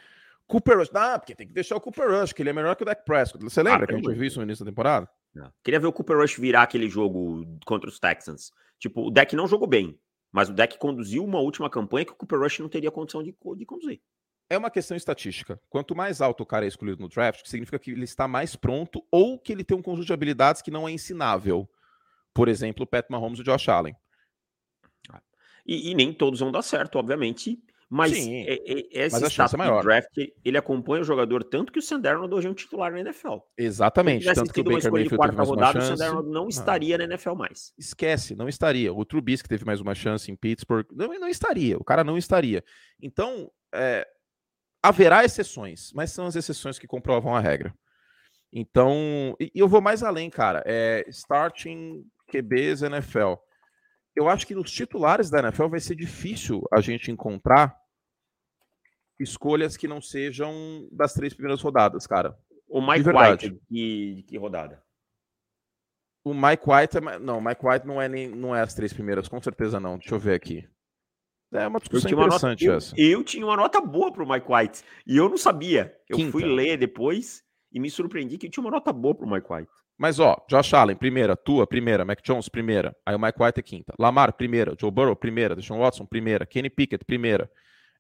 Cooper Rush, ah, porque tem que deixar o Cooper Rush, que ele é melhor que o Dak Prescott. Você lembra ah, que a gente viu isso no início da temporada? Não. Queria ver o Cooper Rush virar aquele jogo contra os Texans. Tipo, o Dak não jogou bem, mas o Dak conduziu uma última campanha que o Cooper Rush não teria condição de, de conduzir. É uma questão estatística. Quanto mais alto o cara é escolhido no draft, significa que ele está mais pronto ou que ele tem um conjunto de habilidades que não é ensinável por exemplo, o Pat Mahomes e o Josh Allen. E, e, nem todos vão dar certo, obviamente. Mas Sim, é, é, esse mas status é draft, ele acompanha o jogador tanto que o Sanderno hoje é um titular na NFL. Exatamente. Se tanto que o Baker Mayfield teve mais rodada, chance. O Sanderno não estaria não. na NFL mais. Esquece, não estaria. O Trubisky teve mais uma chance em Pittsburgh. Não, não estaria. O cara não estaria. Então, é, haverá exceções, mas são as exceções que comprovam a regra. Então, e, e eu vou mais além, cara. É, starting QBs NFL. Eu acho que nos titulares da NFL vai ser difícil a gente encontrar escolhas que não sejam das três primeiras rodadas, cara. O Mike White, de que rodada? O Mike White, é, não, o Mike White não é nem não é as três primeiras, com certeza não. Deixa eu ver aqui. É uma discussão interessante nota, essa. Eu, eu, tinha uma nota boa pro Mike White e eu não sabia. Eu Quinta. fui ler depois e me surpreendi que tinha uma nota boa pro Mike White. Mas, ó, Josh Allen, primeira. Tua, primeira. Mac Jones, primeira. Aí o Mike White é quinta. Lamar, primeira. Joe Burrow, primeira. Deshaun Watson, primeira. Kenny Pickett, primeira.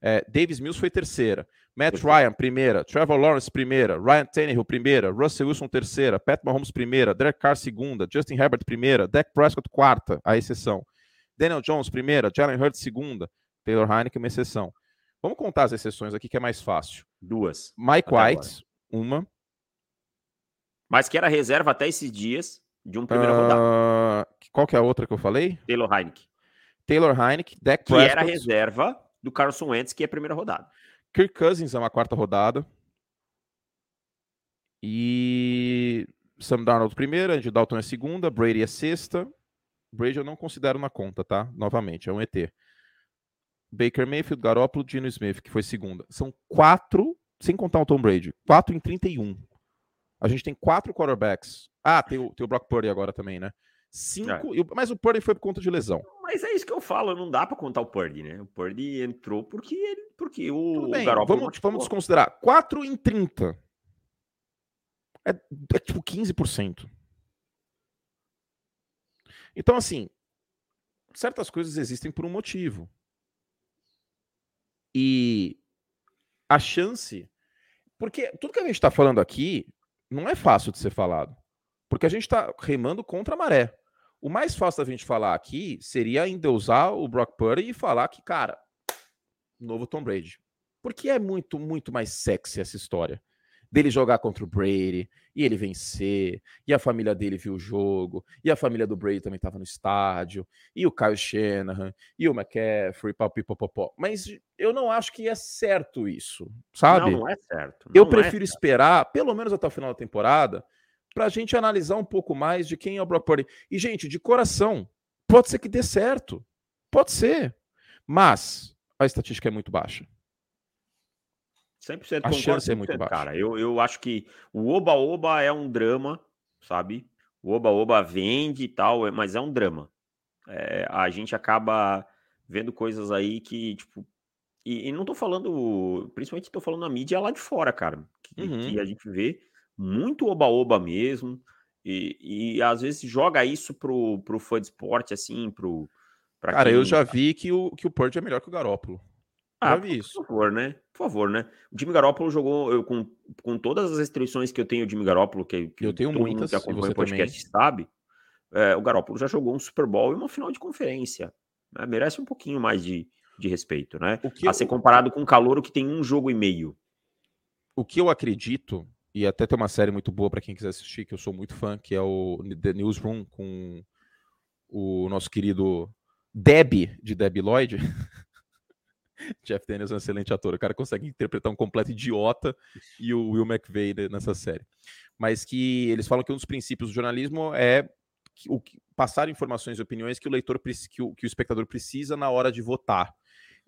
É, Davis Mills foi terceira. Matt Ryan, primeira. Trevor Lawrence, primeira. Ryan Tannehill, primeira. Russell Wilson, terceira. Pat Mahomes, primeira. Derek Carr, segunda. Justin Herbert, primeira. Dak Prescott, quarta, a exceção. Daniel Jones, primeira. Jalen Hurts, segunda. Taylor Heineken, uma exceção. Vamos contar as exceções aqui, que é mais fácil. Duas. Mike White, uma. Mas que era reserva até esses dias de um primeiro uh, rodada. Ah, qual que é a outra que eu falei? Taylor Heineken. Taylor Heineken, Dak Que Prescott. era reserva do Carson Wentz, que é a primeira rodada. Kirk Cousins é uma quarta rodada. E Sam Darnold primeira, Andy Dalton é segunda, Brady é sexta. Brady eu não considero na conta, tá? Novamente, é um ET. Baker Mayfield, Garoppolo, Gino Smith, que foi segunda. São quatro, sem contar o Tom Brady, quatro em 31. A gente tem quatro quarterbacks. Ah, tem o, tem o Brock Purdy agora também, né? Cinco, é. mas o Purdy foi por conta de lesão. Mas é isso que eu falo, não dá para contar o Purdy, né? O Purdy entrou porque ele, porque o, o vamos, vamos desconsiderar. 4 em 30. É, é tipo 15%. Então, assim, certas coisas existem por um motivo. E a chance. Porque tudo que a gente está falando aqui não é fácil de ser falado. Porque a gente está remando contra a maré. O mais fácil da gente falar aqui seria ainda usar o Brock Purdy e falar que, cara, novo Tom Brady. Porque é muito, muito mais sexy essa história dele jogar contra o Brady e ele vencer, e a família dele viu o jogo, e a família do Brady também estava no estádio, e o Kyle Shanahan, e o McCaffrey, papipopopó. Mas eu não acho que é certo isso, sabe? Não, não é certo. Não eu é prefiro é esperar, pelo menos até o final da temporada, para a gente analisar um pouco mais de quem é o Brock Purdy. E, gente, de coração, pode ser que dê certo. Pode ser. Mas a estatística é muito baixa. 100% a chance é muito baixa. Cara, eu, eu acho que o Oba-Oba é um drama, sabe? O Oba-Oba vende e tal, é, mas é um drama. É, a gente acaba vendo coisas aí que, tipo. E, e não tô falando. Principalmente tô falando na mídia lá de fora, cara. Que, uhum. que a gente vê muito Oba-Oba mesmo. E, e às vezes joga isso pro, pro fã de esporte, assim, pro. Cara, quem... eu já vi que o, que o Purge é melhor que o Garópolo. Ah, vi isso. Por favor, né? Por favor, né? O Jimmy Garoppolo jogou eu, com, com todas as restrições que eu tenho o Jimmy Garoppolo, que, que eu tenho muitas, que acompanha o podcast também. sabe. É, o Garoppolo já jogou um Super Bowl e uma final de conferência. Né? Merece um pouquinho mais de, de respeito, né? O que a eu... ser comparado com um calouro que tem um jogo e meio. O que eu acredito, e até tem uma série muito boa para quem quiser assistir, que eu sou muito fã, que é o The Newsroom com o nosso querido Deb de Debbie Lloyd. Jeff Daniels é um excelente ator. O cara consegue interpretar um completo idiota e o Will McVeigh nessa série. Mas que eles falam que um dos princípios do jornalismo é o, passar informações e opiniões que o leitor que o, que o espectador precisa na hora de votar.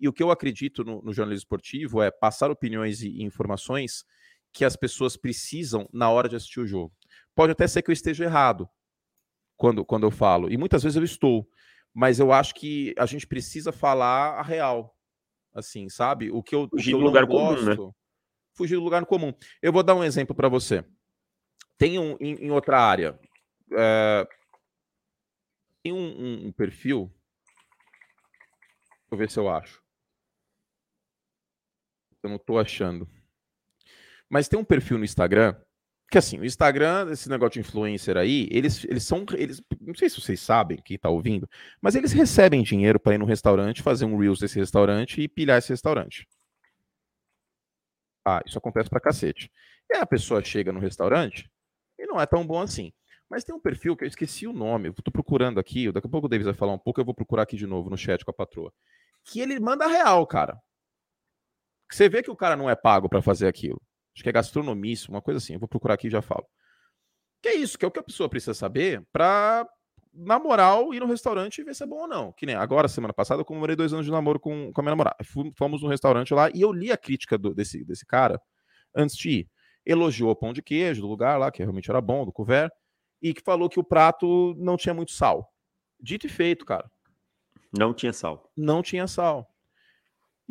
E o que eu acredito no, no jornalismo esportivo é passar opiniões e informações que as pessoas precisam na hora de assistir o jogo. Pode até ser que eu esteja errado quando, quando eu falo, e muitas vezes eu estou, mas eu acho que a gente precisa falar a real assim, sabe? O que eu, fugir do lugar gosto, comum, né? Fugir do lugar comum. Eu vou dar um exemplo para você. Tem um em, em outra área. É, tem um, um, um perfil. Deixa eu ver se eu acho. Eu não estou achando. Mas tem um perfil no Instagram que assim, o Instagram, esse negócio de influencer aí, eles, eles são. Eles, não sei se vocês sabem, quem tá ouvindo, mas eles recebem dinheiro para ir no restaurante, fazer um Reels desse restaurante e pilhar esse restaurante. Ah, isso acontece pra cacete. E aí a pessoa chega no restaurante e não é tão bom assim. Mas tem um perfil que eu esqueci o nome, eu tô procurando aqui, daqui a pouco o Davis vai falar um pouco, eu vou procurar aqui de novo no chat com a patroa. Que ele manda real, cara. Você vê que o cara não é pago para fazer aquilo. Acho que é gastronomia, uma coisa assim. Eu vou procurar aqui e já falo. Que é isso, que é o que a pessoa precisa saber para, na moral, ir no restaurante e ver se é bom ou não. Que nem agora, semana passada, eu comemorei dois anos de namoro com, com a minha namorada. Fomos no restaurante lá e eu li a crítica do, desse, desse cara antes de ir. Elogiou o pão de queijo do lugar lá, que realmente era bom, do couvert, e que falou que o prato não tinha muito sal. Dito e feito, cara. Não tinha sal. Não tinha sal.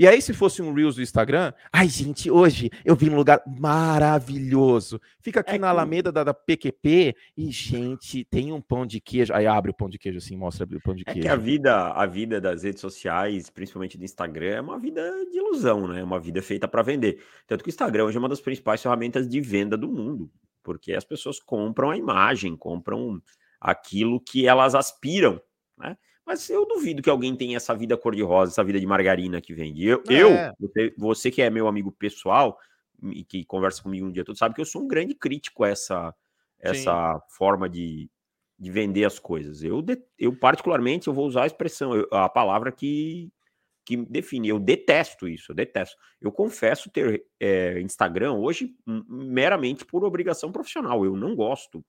E aí, se fosse um Reels do Instagram, ai, gente, hoje eu vim num lugar maravilhoso. Fica aqui é na. Alameda da, da, PQP e, gente, tem um pão de queijo. Aí abre o pão de queijo assim, mostra o pão de queijo. É que a vida, a vida das redes sociais, principalmente do Instagram, é uma vida de ilusão, né? É uma vida feita para vender. Tanto que o Instagram hoje é uma das principais ferramentas de venda do mundo, porque as pessoas compram a imagem, compram aquilo que elas aspiram, né? Mas eu duvido que alguém tenha essa vida cor-de-rosa, essa vida de margarina que vende. Eu, é. eu você, você, que é meu amigo pessoal e que conversa comigo um dia todo, sabe que eu sou um grande crítico a essa, essa forma de, de vender as coisas. Eu, eu particularmente, eu vou usar a expressão, a palavra que, que define. Eu detesto isso, eu detesto. Eu confesso ter é, Instagram hoje meramente por obrigação profissional. Eu não gosto,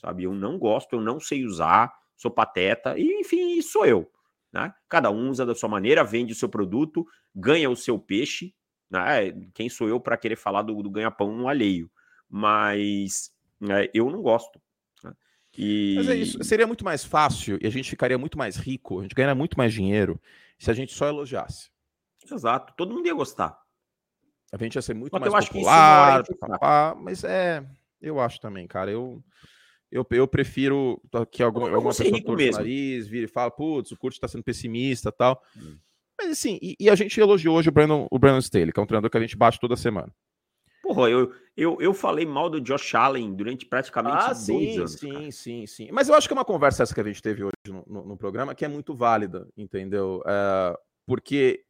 sabe? Eu não gosto, eu não sei usar sou pateta, e enfim, sou eu. Né? Cada um usa da sua maneira, vende o seu produto, ganha o seu peixe. Né? Quem sou eu para querer falar do, do ganha-pão no alheio? Mas né, eu não gosto. Né? E... Mas é isso. Seria muito mais fácil e a gente ficaria muito mais rico, a gente ganharia muito mais dinheiro se a gente só elogiasse. Exato, todo mundo ia gostar. A gente ia ser muito Mas mais popular, mas é, eu acho também, cara. Eu eu, eu prefiro que algum, alguma pessoa torça o nariz, vire e fala, putz, o Kurt está sendo pessimista tal. Hum. Mas assim, e, e, a gente elogiou hoje o Brandon, o Brandon Staley, que é um treinador que a gente bate toda semana. Porra, eu, eu, eu falei mal do Josh Allen durante praticamente ah, dois sim, anos. Sim, cara. sim, sim. Mas eu acho que é uma conversa essa que a gente teve hoje no, no, no programa que é muito válida, entendeu? É, porque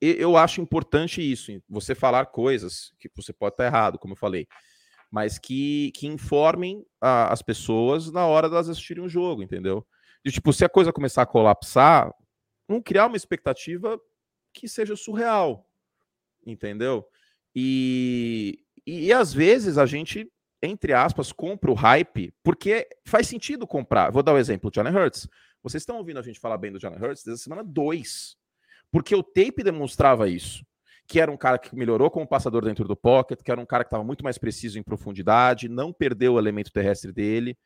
eu acho importante isso, você falar coisas que você pode estar errado, como eu falei, mas que, que informem a, as pessoas na hora delas assistirem o um jogo, entendeu? De tipo, se a coisa começar a colapsar, não criar uma expectativa que seja surreal, entendeu? E, e, e, às vezes a gente, entre aspas, compra o hype, porque faz sentido comprar. Vou dar o um exemplo, Johnny Hurts. Vocês estão ouvindo a gente falar bem do Johnny Hurts desde a semana 2. Porque o tape demonstrava isso. Que era um cara que melhorou como passador dentro do pocket, que era um cara que estava muito mais preciso em profundidade, não perdeu o elemento terrestre dele.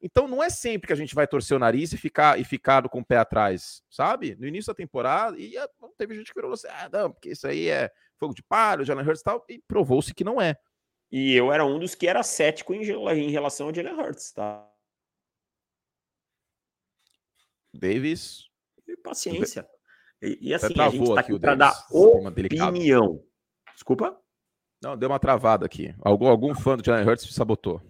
Então não é sempre que a gente vai torcer o nariz e ficar e ficar com o pé atrás, sabe? No início da temporada, e teve gente que virou assim, ah, não, porque isso aí é fogo de palha, Jalen Hurts e tal, e provou-se que não é. E eu era um dos que era cético em, em relação ao Jalen Hurts, tá? Davis. E paciência. E, e assim, a gente tá aqui, para dar opinião. Desculpa? Não, deu uma travada aqui. Algum, algum fã do Jalen Hurts sabotou.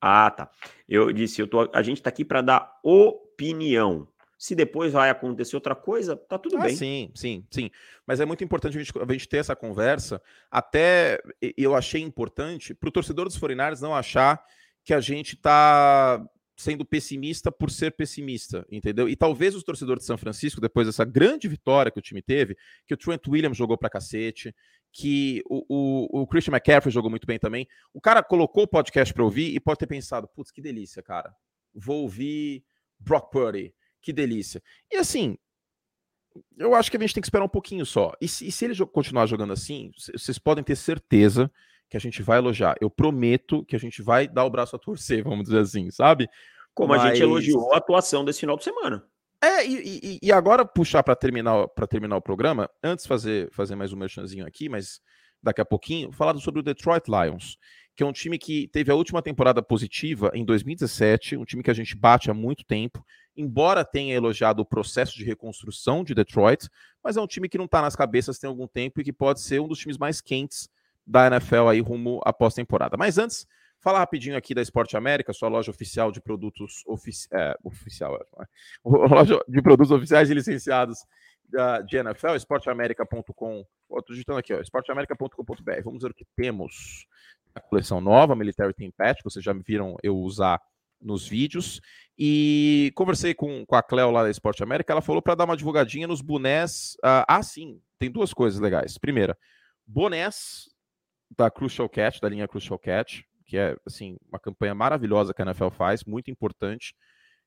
Ah, tá. Eu disse, eu tô, a gente tá aqui para dar opinião. Se depois vai acontecer outra coisa, tá tudo ah, bem. Sim, sim, sim. Mas é muito importante a gente, a gente ter essa conversa. Até eu achei importante para o torcedor dos Forinários não achar que a gente tá sendo pessimista por ser pessimista, entendeu? E talvez os torcedores de São Francisco, depois dessa grande vitória que o time teve, que o Trent Williams jogou pra cacete, que o, o, o Christian McCaffrey jogou muito bem também, o cara colocou o podcast para ouvir e pode ter pensado, putz, que delícia, cara. Vou ouvir Brock Purdy, que delícia. E assim, eu acho que a gente tem que esperar um pouquinho só. E se, e se ele continuar jogando assim, vocês podem ter certeza que a gente vai elogiar. Eu prometo que a gente vai dar o braço a torcer, vamos dizer assim, sabe? Como Mas... a gente elogiou a atuação desse final de semana. É, e, e, e agora puxar para terminar para terminar o programa, antes fazer fazer mais um merchanzinho aqui, mas daqui a pouquinho, falar sobre o Detroit Lions, que é um time que teve a última temporada positiva em 2017, um time que a gente bate há muito tempo, embora tenha elogiado o processo de reconstrução de Detroit, mas é um time que não está nas cabeças tem algum tempo e que pode ser um dos times mais quentes da NFL aí rumo à pós-temporada. Mas antes, falar rapidinho aqui da Esporte América, sua loja oficial de produtos ofici é, oficial, é, loja de produtos oficiais e licenciados da, de NFL, esporteamerica.com. Estou digitando aqui, ó, esporteamerica.com.br. Vamos ver o que temos. A coleção nova, Military Team Patch, vocês já me viram eu usar nos vídeos. E conversei com, com a Cleo lá da Esporte América, ela falou para dar uma divulgadinha nos bonés. Uh, ah, sim, tem duas coisas legais. Primeira, bonés da Crucial Cat, da linha Crucial Cat, que é assim uma campanha maravilhosa que a NFL faz, muito importante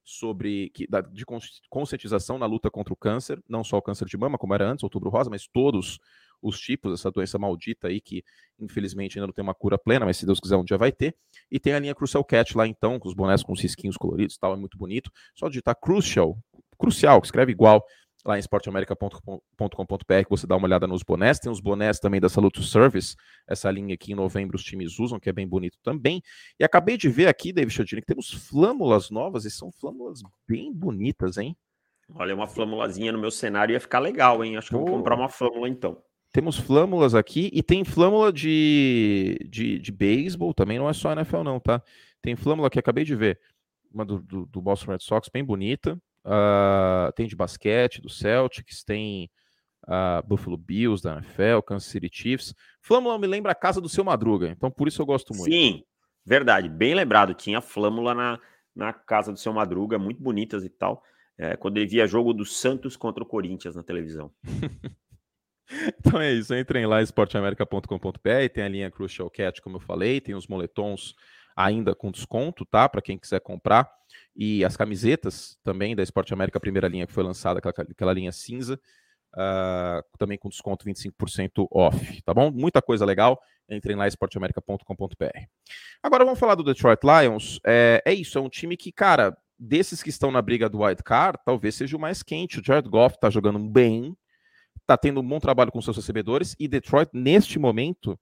sobre que, da, de conscientização na luta contra o câncer, não só o câncer de mama, como era antes, outubro rosa, mas todos os tipos dessa doença maldita aí que infelizmente ainda não tem uma cura plena, mas se Deus quiser um dia vai ter. E tem a linha Crucial Cat lá então, com os bonés com os risquinhos coloridos, tal, é muito bonito. Só digitar Crucial, Crucial, que escreve igual lá em esporteamerica.com.br que você dá uma olhada nos bonés. Tem os bonés também da Salute Service, essa linha aqui em novembro os times usam, que é bem bonito também. E acabei de ver aqui, David Chodini, que temos flâmulas novas e são flâmulas bem bonitas, hein? Olha, uma flâmulazinha no meu cenário ia ficar legal, hein? Acho que oh. eu vou comprar uma flâmula então. Temos flâmulas aqui e tem flâmula de, de, de beisebol também, não é só NFL não, tá? Tem flâmula que acabei de ver, uma do, do, do Boston Red Sox, bem bonita. Uh, tem de basquete, do Celtics, tem uh, Buffalo Bills da NFL, Kansas City Chiefs. Flâmula me lembra a casa do seu Madruga, então por isso eu gosto muito. Sim, verdade, bem lembrado. Tinha Flâmula na, na casa do seu Madruga, muito bonitas e tal. É, quando ele via jogo do Santos contra o Corinthians na televisão. então é isso, entrem lá esporteamerica.com.br, tem a linha Crucial Cat, como eu falei, tem os moletons ainda com desconto, tá? Para quem quiser comprar. E as camisetas também da Esporte América, primeira linha que foi lançada, aquela, aquela linha cinza, uh, também com desconto 25% off, tá bom? Muita coisa legal. Entrem lá, esporteamerica.com.br. Agora vamos falar do Detroit Lions. É, é isso, é um time que, cara, desses que estão na briga do wild card, talvez seja o mais quente. O Jared Goff tá jogando bem, tá tendo um bom trabalho com seus recebedores, e Detroit, neste momento,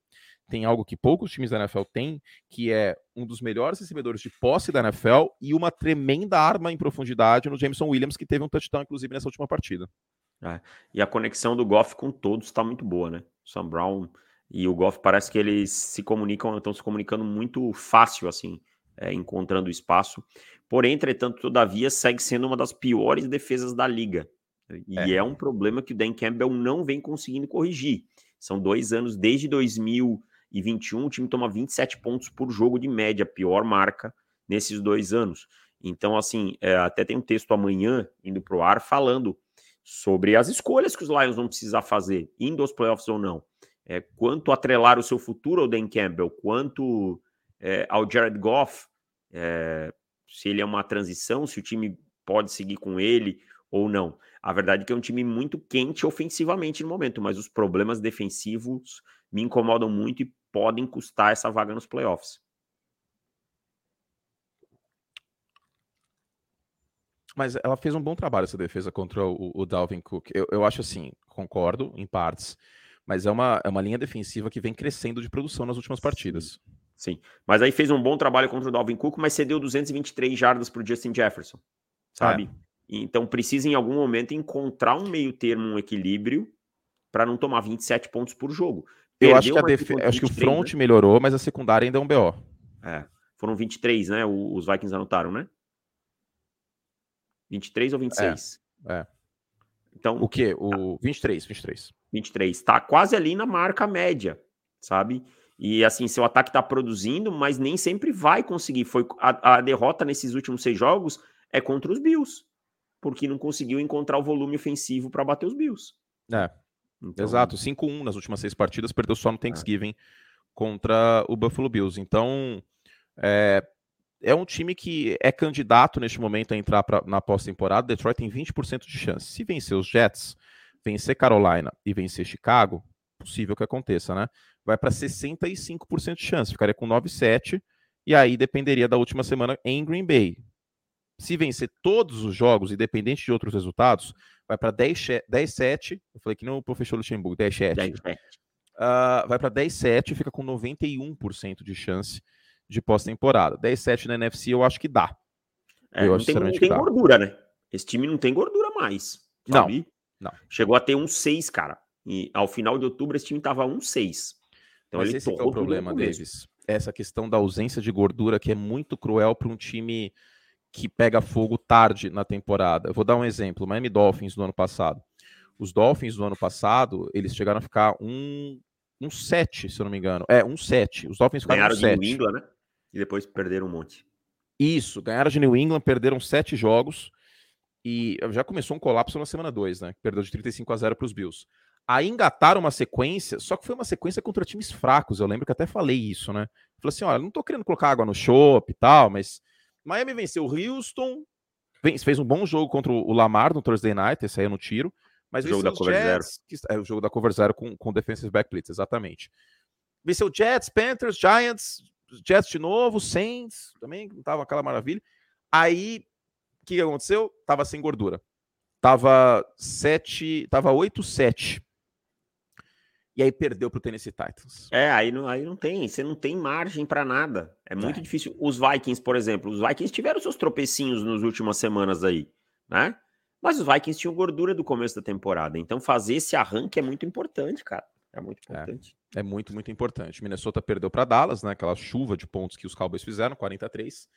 tem algo que poucos times da NFL têm, que é um dos melhores recebedores de posse da NFL e uma tremenda arma em profundidade no Jameson Williams, que teve um touchdown, inclusive, nessa última partida. É, e a conexão do Goff com todos está muito boa, né? O Sam Brown E o Goff parece que eles se comunicam, estão se comunicando muito fácil, assim, é, encontrando espaço. Porém, entretanto, todavia, segue sendo uma das piores defesas da liga. E é, é um problema que o Dan Campbell não vem conseguindo corrigir. São dois anos, desde 2021, o time toma 27 pontos por jogo de média, pior marca nesses dois anos. Então, assim, é, até tem um texto amanhã indo para o ar falando sobre as escolhas que os Lions vão precisar fazer, indo aos playoffs ou não. É, quanto atrelar o seu futuro ao Dan Campbell, quanto é, ao Jared Goff, é, se ele é uma transição, se o time pode seguir com ele ou não. A verdade é que é um time muito quente ofensivamente no momento, mas os problemas defensivos me incomodam muito e podem custar essa vaga nos playoffs. Mas ela fez um bom trabalho essa defesa contra o, o Dalvin Cook. Eu, eu acho assim, concordo em partes, mas é uma, é uma linha defensiva que vem crescendo de produção nas últimas partidas. Sim, mas aí fez um bom trabalho contra o Dalvin Cook, mas cedeu 223 jardas para o Justin Jefferson, sabe? É. Então precisa em algum momento encontrar um meio termo, um equilíbrio, para não tomar 27 pontos por jogo. Eu acho que, a def... acho que o front né? melhorou, mas a secundária ainda é um BO. É, foram 23, né? Os Vikings anotaram, né? 23 ou 26? É. é. Então, o que? O 23, 23. 23. Tá quase ali na marca média, sabe? E assim, seu ataque tá produzindo, mas nem sempre vai conseguir. Foi a, a derrota nesses últimos seis jogos é contra os Bills, porque não conseguiu encontrar o volume ofensivo para bater os Bills. É. Então... Exato, 5-1 nas últimas seis partidas, perdeu só no é. Thanksgiving é. contra o Buffalo Bills. Então, é, é um time que é candidato neste momento a entrar pra, na pós-temporada. Detroit tem 20% de chance. Se vencer os Jets, vencer Carolina e vencer Chicago, possível que aconteça, né? Vai para 65% de chance, ficaria com 9-7 e aí dependeria da última semana em Green Bay. Se vencer todos os jogos, independente de outros resultados, vai para 10-7. Eu falei que não o professor Luxemburgo, 10-7. Uh, vai para 10-7 e fica com 91% de chance de pós-temporada. 10-7 na NFC eu acho que dá. É, eu não tem, não tem gordura, né? Esse time não tem gordura mais. Sabe? Não, não. Chegou a ter um 6, cara. E ao final de outubro esse time tava um 6. Então Mas ele esse é o problema, Davis. Essa questão da ausência de gordura que é muito cruel para um time que pega fogo tarde na temporada. Eu vou dar um exemplo. Miami Dolphins do ano passado. Os Dolphins do ano passado, eles chegaram a ficar um, um 7, se eu não me engano. É, um 7. Os Dolphins ficaram Ganharam um 7. de New England, né? E depois perderam um monte. Isso, ganharam de New England, perderam sete jogos. E já começou um colapso na semana 2, né? Perdeu de 35 a 0 para os Bills. Aí engataram uma sequência, só que foi uma sequência contra times fracos. Eu lembro que até falei isso, né? Falei assim: olha, não tô querendo colocar água no chopp e tal, mas Miami venceu o Houston, fez um bom jogo contra o Lamar no Thursday Night, esse aí é no tiro. Mas o jogo da cover Jets, zero. É o jogo da cover zero com, com defensive back blitz, exatamente. Venceu Jets, Panthers, Giants, Jets de novo, Saints, também não tava aquela maravilha. Aí, o que aconteceu? Tava sem gordura. Tava 7, tava 8-7 e aí perdeu para o Tennessee Titans. É, aí não, aí não tem, você não tem margem para nada. É muito é. difícil. Os Vikings, por exemplo, os Vikings tiveram seus tropecinhos nas últimas semanas aí, né? Mas os Vikings tinham gordura do começo da temporada. Então fazer esse arranque é muito importante, cara. É muito é, importante. É, é muito, muito importante. Minnesota perdeu para Dallas, né? Aquela chuva de pontos que os Cowboys fizeram, 43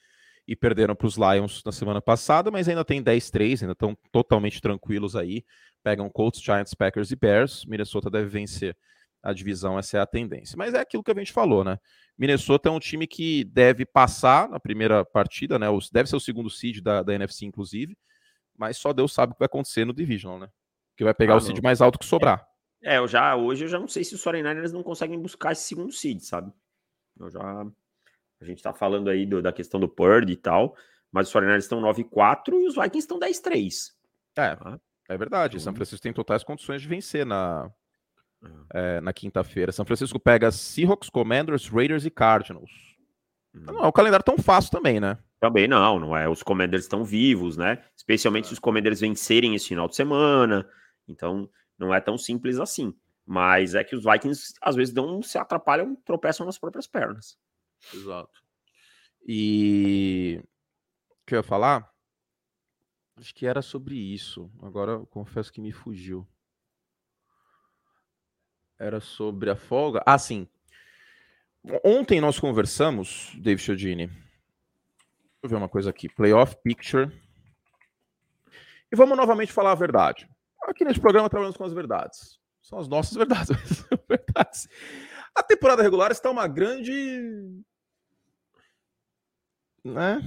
e perderam para os Lions na semana passada, mas ainda tem 10-3, ainda estão totalmente tranquilos aí. Pegam Colts, Giants, Packers e Bears. Minnesota deve vencer a divisão, essa é a tendência. Mas é aquilo que a gente falou, né? Minnesota é um time que deve passar na primeira partida, né? Deve ser o segundo seed da, da NFC, inclusive, mas só Deus sabe o que vai acontecer no Divisional, né? Que vai pegar ah, o seed mais alto que sobrar. É, é, eu já, hoje eu já não sei se os 49ers não conseguem buscar esse segundo seed, sabe? Eu já. A gente tá falando aí do, da questão do Purdy e tal, mas os 49ers estão 9-4 e os Vikings estão 10-3. É, ah. É verdade. Então... São Francisco tem totais condições de vencer na, é, na quinta-feira. São Francisco pega Seahawks, Commanders, Raiders e Cardinals. Hum. Não é um calendário tão fácil também, né? Também não, não é. Os Commanders estão vivos, né? Especialmente se os Commanders vencerem esse final de semana. Então, não é tão simples assim. Mas é que os Vikings às vezes dão, se atrapalham, tropeçam nas próprias pernas. Exato. E o que eu ia falar? Acho que era sobre isso. Agora eu confesso que me fugiu. Era sobre a folga. Ah, sim. Ontem nós conversamos, David Chiodini. Deixa eu ver uma coisa aqui. Playoff Picture. E vamos novamente falar a verdade. Aqui nesse programa trabalhamos com as verdades. São as nossas verdades. verdades. A temporada regular está uma grande. Né?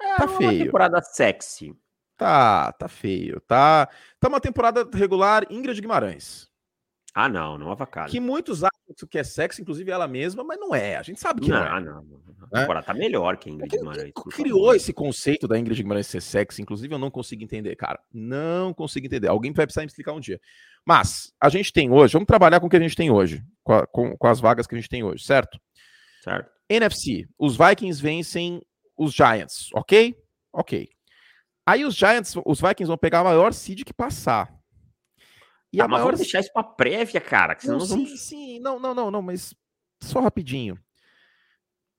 É, tá feio. Uma temporada sexy. Tá, tá feio. Tá, tá uma temporada regular Ingrid Guimarães. Ah, não, não avacalha. Que muitos acham que é sexy, inclusive ela mesma, mas não é. A gente sabe que não, não é. Não, não. A temporada tá melhor que a Ingrid Guimarães. Quem criou esse conceito da Ingrid Guimarães ser sexy, inclusive eu não consigo entender, cara. Não consigo entender. Alguém vai precisar me explicar um dia. Mas a gente tem hoje, vamos trabalhar com o que a gente tem hoje, com, a, com, com as vagas que a gente tem hoje, certo? Certo. NFC, os Vikings vencem os Giants, ok? Ok. Aí os Giants, os Vikings vão pegar a maior seed que passar. E ah, a mas maior... vamos deixar isso pra prévia, cara. Que não, sim, vamos... sim, não, não, não, não, mas só rapidinho.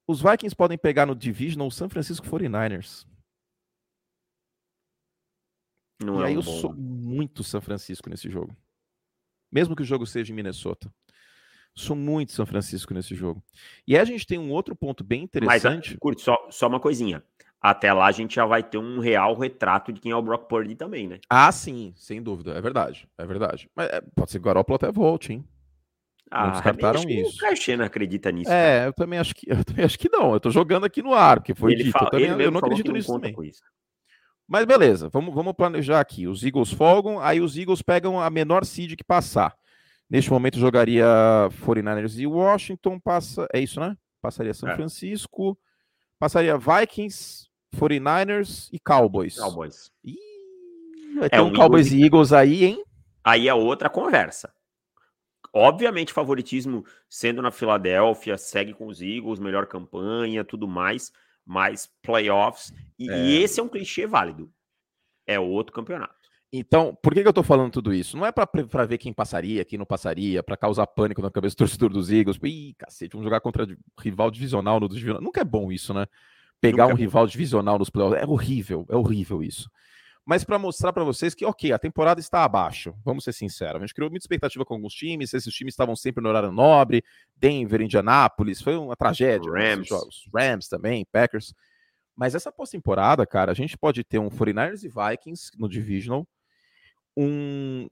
Os Vikings podem pegar no Division o San Francisco 49ers. Não e é aí um eu bom... sou muito São Francisco nesse jogo. Mesmo que o jogo seja em Minnesota. Sou muito São Francisco nesse jogo. E aí a gente tem um outro ponto bem interessante. Mas, curte, só, só uma coisinha até lá a gente já vai ter um real retrato de quem é o Brock Purdy também, né? Ah, sim, sem dúvida. É verdade. É verdade. Mas é, pode ser que o Garoppolo até volte, hein? Ah, não descartaram isso. O Caixena acredita nisso. É, cara. eu também acho que eu também acho que não. Eu tô jogando aqui no ar, porque foi ele dito. Fala, eu, também, eu não acredito nisso também. Mas beleza, vamos, vamos planejar aqui. Os Eagles folgam, aí os Eagles pegam a menor seed que passar. Neste momento jogaria 49ers e Washington, passa. É isso, né? Passaria São é. Francisco, passaria Vikings, 49ers e Cowboys. Cowboys. Ih, vai ter é um, um Cowboys e Eagles aí, hein? Aí é outra conversa. Obviamente, favoritismo sendo na Filadélfia, segue com os Eagles, melhor campanha, tudo mais, mas playoffs. E, é. e esse é um clichê válido. É outro campeonato. Então, por que, que eu tô falando tudo isso? Não é para ver quem passaria, quem não passaria, para causar pânico na cabeça do torcedor dos Eagles. Ih, cacete, vamos jogar contra rival divisional no divisional. Nunca é bom isso, né? Pegar Nunca um rival divisional nos playoffs. É horrível, é horrível isso. Mas para mostrar para vocês que, ok, a temporada está abaixo, vamos ser sinceros. A gente criou muita expectativa com alguns times, esses times estavam sempre no horário nobre, Denver, Indianápolis, foi uma tragédia. Rams. Rams também, Packers. Mas essa pós-temporada, cara, a gente pode ter um 49ers e Vikings no Divisional, um.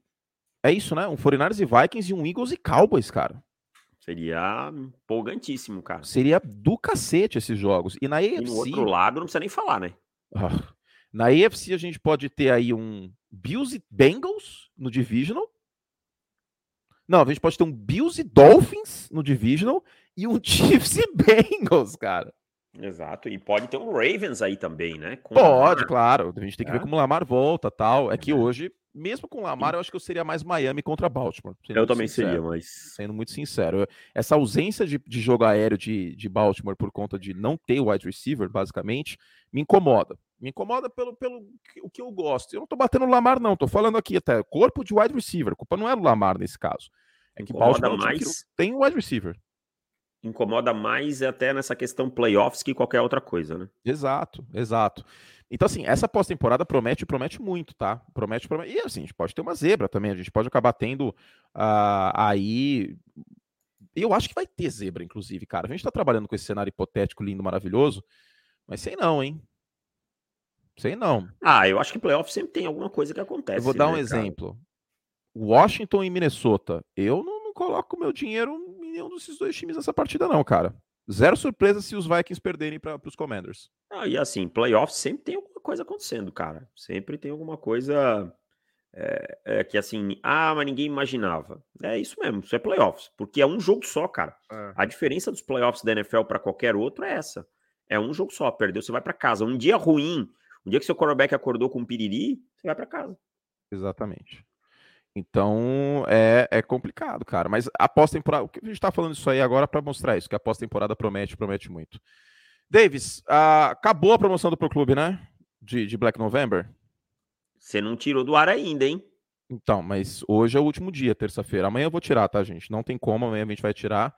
É isso, né? Um 49ers e Vikings e um Eagles e Cowboys, cara. Seria empolgantíssimo, cara. Seria do cacete esses jogos. E na AFC... E no outro lado não precisa nem falar, né? Ah, na AFC a gente pode ter aí um Bills e Bengals no Divisional. Não, a gente pode ter um Bills e Dolphins no Divisional e um Chiefs e Bengals, cara. Exato, e pode ter um Ravens aí também, né? Com pode, claro. A gente tem que é. ver como o Lamar volta tal. É que é. hoje mesmo com o Lamar, eu acho que eu seria mais Miami contra Baltimore. Eu também sincero, seria, mas. Sendo muito sincero. Essa ausência de, de jogo aéreo de, de Baltimore por conta de não ter wide receiver, basicamente, me incomoda. Me incomoda pelo, pelo o que eu gosto. Eu não tô batendo no Lamar, não. Tô falando aqui até corpo de wide receiver. A culpa não é do Lamar nesse caso. É que incomoda Baltimore mais... tem wide receiver. Incomoda mais até nessa questão playoffs que qualquer outra coisa, né? Exato, exato. Então, assim, essa pós-temporada promete, promete muito, tá? Promete, promete. E assim, a gente pode ter uma zebra também, a gente pode acabar tendo uh, aí. Eu acho que vai ter zebra, inclusive, cara. A gente tá trabalhando com esse cenário hipotético lindo, maravilhoso, mas sei não, hein? Sei não. Ah, eu acho que playoff sempre tem alguma coisa que acontece. Eu vou dar né, um cara? exemplo. Washington e Minnesota. Eu não, não coloco meu dinheiro nenhum desses dois times nessa partida, não, cara. Zero surpresa se os Vikings perderem para os Commanders. Ah, e assim, playoffs sempre tem alguma coisa acontecendo, cara. Sempre tem alguma coisa é, é, que assim, ah, mas ninguém imaginava. É isso mesmo, isso é playoffs, porque é um jogo só, cara. É. A diferença dos playoffs da NFL para qualquer outro é essa. É um jogo só, perdeu, você vai para casa. Um dia ruim, um dia que seu quarterback acordou com um piriri, você vai para casa. Exatamente. Então é, é complicado, cara. Mas a pós-temporada. O que a gente está falando isso aí agora para mostrar isso, que a pós-temporada promete, promete muito. Davis, uh, acabou a promoção do Pro Clube, né? De, de Black November. Você não tirou do ar ainda, hein? Então, mas hoje é o último dia, terça-feira. Amanhã eu vou tirar, tá, gente? Não tem como, amanhã a gente vai tirar.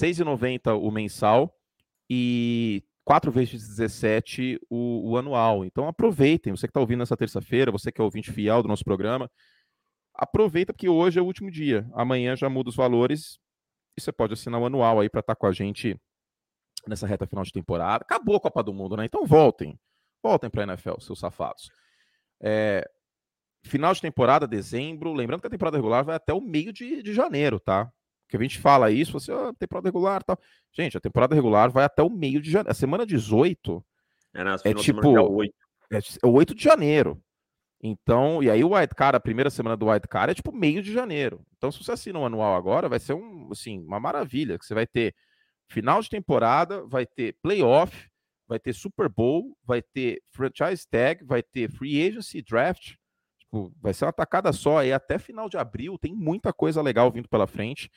R$ 6,90 o mensal e 4 vezes 17 o, o anual. Então aproveitem. Você que está ouvindo nessa terça-feira, você que é ouvinte fiel do nosso programa, aproveita porque hoje é o último dia. Amanhã já muda os valores e você pode assinar o anual aí para estar tá com a gente nessa reta final de temporada. Acabou a Copa do Mundo, né? Então voltem. Voltem para a NFL, seus safados. É, final de temporada, dezembro. Lembrando que a temporada regular vai até o meio de, de janeiro, tá? Porque a gente fala isso, você, oh, temporada regular tal. Gente, a temporada regular vai até o meio de janeiro. A semana 18 é, é tipo. É 8. É, é 8 de janeiro. Então, e aí o White Card, a primeira semana do White Card é tipo meio de janeiro. Então, se você assina um anual agora, vai ser um, assim, uma maravilha. Que você vai ter final de temporada, vai ter playoff, vai ter Super Bowl, vai ter franchise tag, vai ter free agency draft. Tipo, vai ser uma tacada só. E até final de abril tem muita coisa legal vindo pela frente.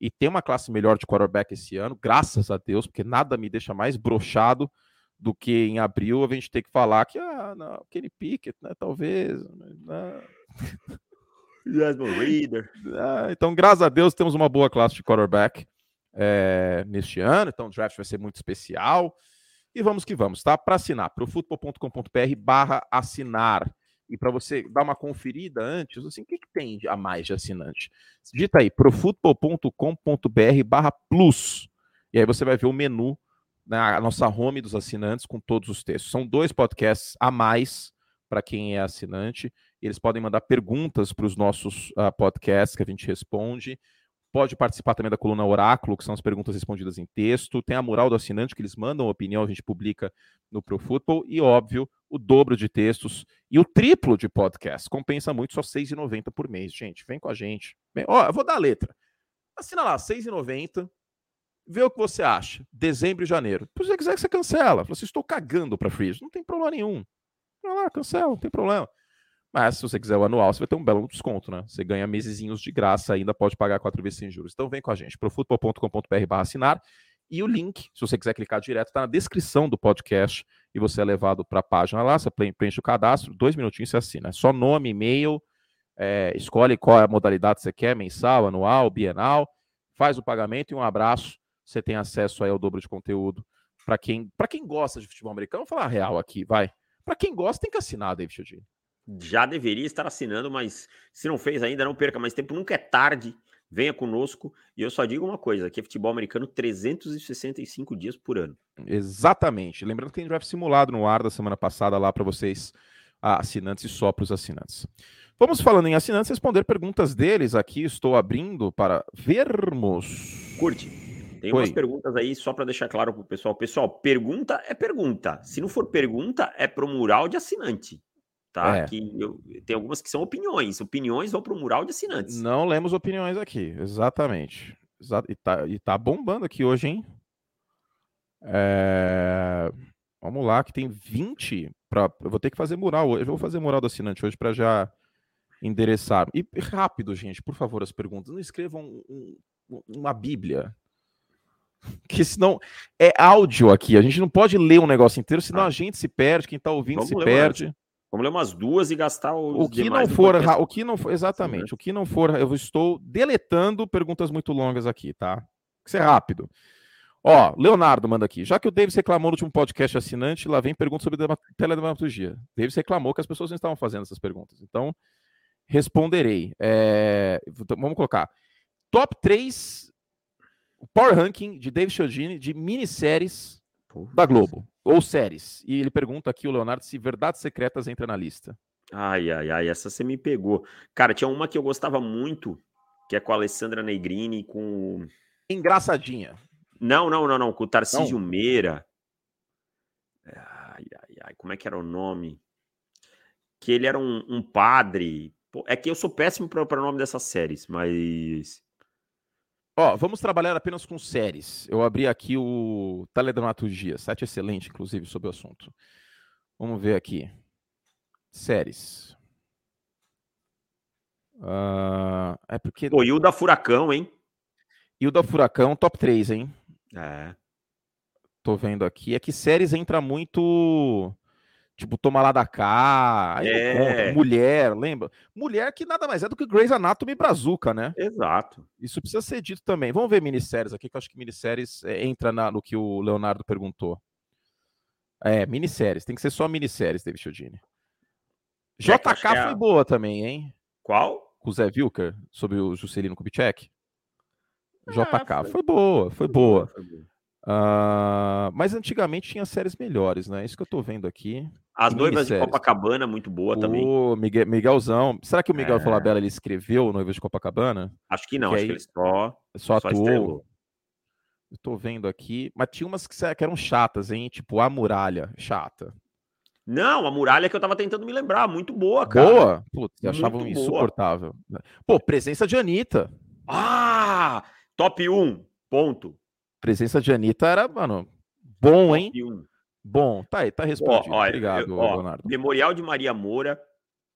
E tem uma classe melhor de quarterback esse ano, graças a Deus, porque nada me deixa mais brochado do que em abril a gente ter que falar que ah, não, Kenny Pickett, né? Talvez. Né? Reader. Ah, então, graças a Deus, temos uma boa classe de quarterback é, neste ano. Então, o draft vai ser muito especial. E vamos que vamos, tá? Para assinar, profutbol.com.br barra assinar. E para você dar uma conferida antes, assim, o que, que tem a mais de assinante? Digita aí, profutbol.com.br barra plus. E aí você vai ver o menu na né, nossa home dos assinantes com todos os textos. São dois podcasts a mais para quem é assinante. Eles podem mandar perguntas para os nossos uh, podcasts que a gente responde. Pode participar também da coluna Oráculo, que são as perguntas respondidas em texto. Tem a mural do assinante, que eles mandam opinião, a gente publica no Pro Football. E, óbvio, o dobro de textos e o triplo de podcast. Compensa muito, só R$ 6,90 por mês. Gente, vem com a gente. Ó, eu vou dar a letra. Assina lá, R$ 6,90 vê o que você acha. Dezembro e janeiro. Se você quiser, você cancela. Você assim, estou cagando para free. Não tem problema nenhum. Vai lá, cancela, não tem problema. Mas se você quiser o anual, você vai ter um belo desconto, né? Você ganha mesezinhos de graça, ainda pode pagar quatro vezes sem juros. Então vem com a gente, profutbol.com.br barra assinar. E o link, se você quiser clicar direto, está na descrição do podcast e você é levado para a página lá, você preenche o cadastro, dois minutinhos você assina. É só nome, e-mail, é, escolhe qual é a modalidade que você quer, mensal, anual, bienal, faz o pagamento e um abraço você tem acesso aí ao dobro de conteúdo. Para quem, quem gosta de futebol americano, vou falar real aqui, vai. Para quem gosta, tem que assinar, David Chodini. Já deveria estar assinando, mas se não fez ainda, não perca mais tempo. Nunca é tarde. Venha conosco. E eu só digo uma coisa: que é futebol americano 365 dias por ano. Exatamente. Lembrando que tem draft simulado no ar da semana passada lá para vocês, assinantes e só para os assinantes. Vamos falando em assinantes, responder perguntas deles aqui. Estou abrindo para vermos. Curte. Tem Oi. umas perguntas aí só para deixar claro para o pessoal. Pessoal, pergunta é pergunta. Se não for pergunta, é para o mural de assinante. Tá? É. Que eu, tem algumas que são opiniões. Opiniões vão para o mural de assinantes. Não lemos opiniões aqui, exatamente. E tá, e tá bombando aqui hoje, hein? É... Vamos lá, que tem 20. Pra... Eu vou ter que fazer mural hoje. Eu vou fazer mural do assinante hoje para já endereçar. E rápido, gente, por favor, as perguntas. Não escrevam um, uma bíblia que senão é áudio aqui. A gente não pode ler um negócio inteiro, senão ah. a gente se perde, quem está ouvindo Vamos se perde. Vamos ler umas duas e gastar o, o que não for, o que não for, exatamente, Sim, né? o que não for, eu estou deletando perguntas muito longas aqui, tá? Tem que ser rápido. Ó, Leonardo manda aqui. Já que o Davis reclamou no último podcast assinante, lá vem pergunta sobre teledramaturgia. Davis reclamou que as pessoas não estavam fazendo essas perguntas. Então, responderei. É... Vamos colocar. Top 3 o Power Ranking de David Chiodini de minisséries da Globo, ou séries. E ele pergunta aqui, o Leonardo, se Verdades Secretas entra na lista. Ai, ai, ai, essa você me pegou. Cara, tinha uma que eu gostava muito, que é com a Alessandra Negrini, com... Engraçadinha. Não, não, não, não, com o Tarcísio não. Meira. Ai, ai, ai, como é que era o nome? Que ele era um, um padre. Pô, é que eu sou péssimo para o nome dessas séries, mas... Ó, vamos trabalhar apenas com séries. Eu abri aqui o Teledramaturgia, site excelente, inclusive, sobre o assunto. Vamos ver aqui. Séries. Uh, é porque. Pô, e o da Furacão, hein? E o da Furacão, top 3, hein? É. Tô vendo aqui. É que séries entra muito Tipo, toma lá da cá, é. mulher, lembra? Mulher que nada mais é do que Grey's Anatomy Brazuca, né? Exato. Isso precisa ser dito também. Vamos ver minisséries aqui, que eu acho que minisséries é, entra na, no que o Leonardo perguntou. É, minisséries. Tem que ser só minisséries, David Chiodini. JK é foi boa também, hein? Qual? com o Zé Wilker sobre o Juscelino Kubitschek? Ah, JK, foi... foi boa, foi boa. Foi boa. Uh, mas antigamente tinha séries melhores, né? Isso que eu tô vendo aqui. As Noivas de Copacabana, muito boa o também. O Miguel, Miguelzão. Será que o Miguel é... Falabella ele escreveu Noivas de Copacabana? Acho que não, Porque acho que ele só, só, só atuou. Eu tô vendo aqui. Mas tinha umas que, que eram chatas, hein? Tipo, A Muralha, chata. Não, a muralha que eu tava tentando me lembrar, muito boa, cara. Boa? Putz, achavam insuportável. Pô, presença de Anitta. Ah! Top 1, ponto. Presença de Anitta era, mano, bom, hein? Top 1. Bom, tá aí, tá respondido. Ó, ó, Obrigado, eu, ó, Leonardo. Memorial de Maria Moura,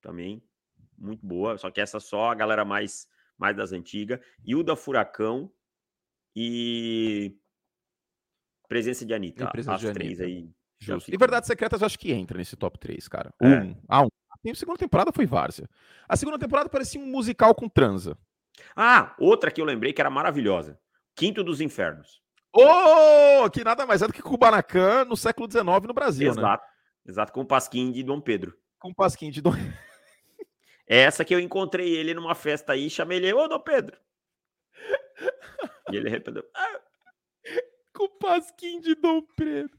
também, muito boa, só que essa só a galera mais, mais das antigas. Hilda Furacão e Presença de Anitta. Presença as de três Anitta. aí Justo. E Verdades Secretas eu acho que entra nesse top 3, cara. É. Um. Ah, um. A segunda temporada foi Várzea. A segunda temporada parecia um musical com transa. Ah, outra que eu lembrei que era maravilhosa. Quinto dos Infernos. Oh, que nada mais é do que Kubanacan no século XIX no Brasil, né? Exato. Né? Exato, com o Pasquim de Dom Pedro. Com o Pasquim de Dom é Essa que eu encontrei ele numa festa aí, chamei ele, ô Dom Pedro. e ele arrependeu. Ah. Com o Pasquim de Dom Pedro.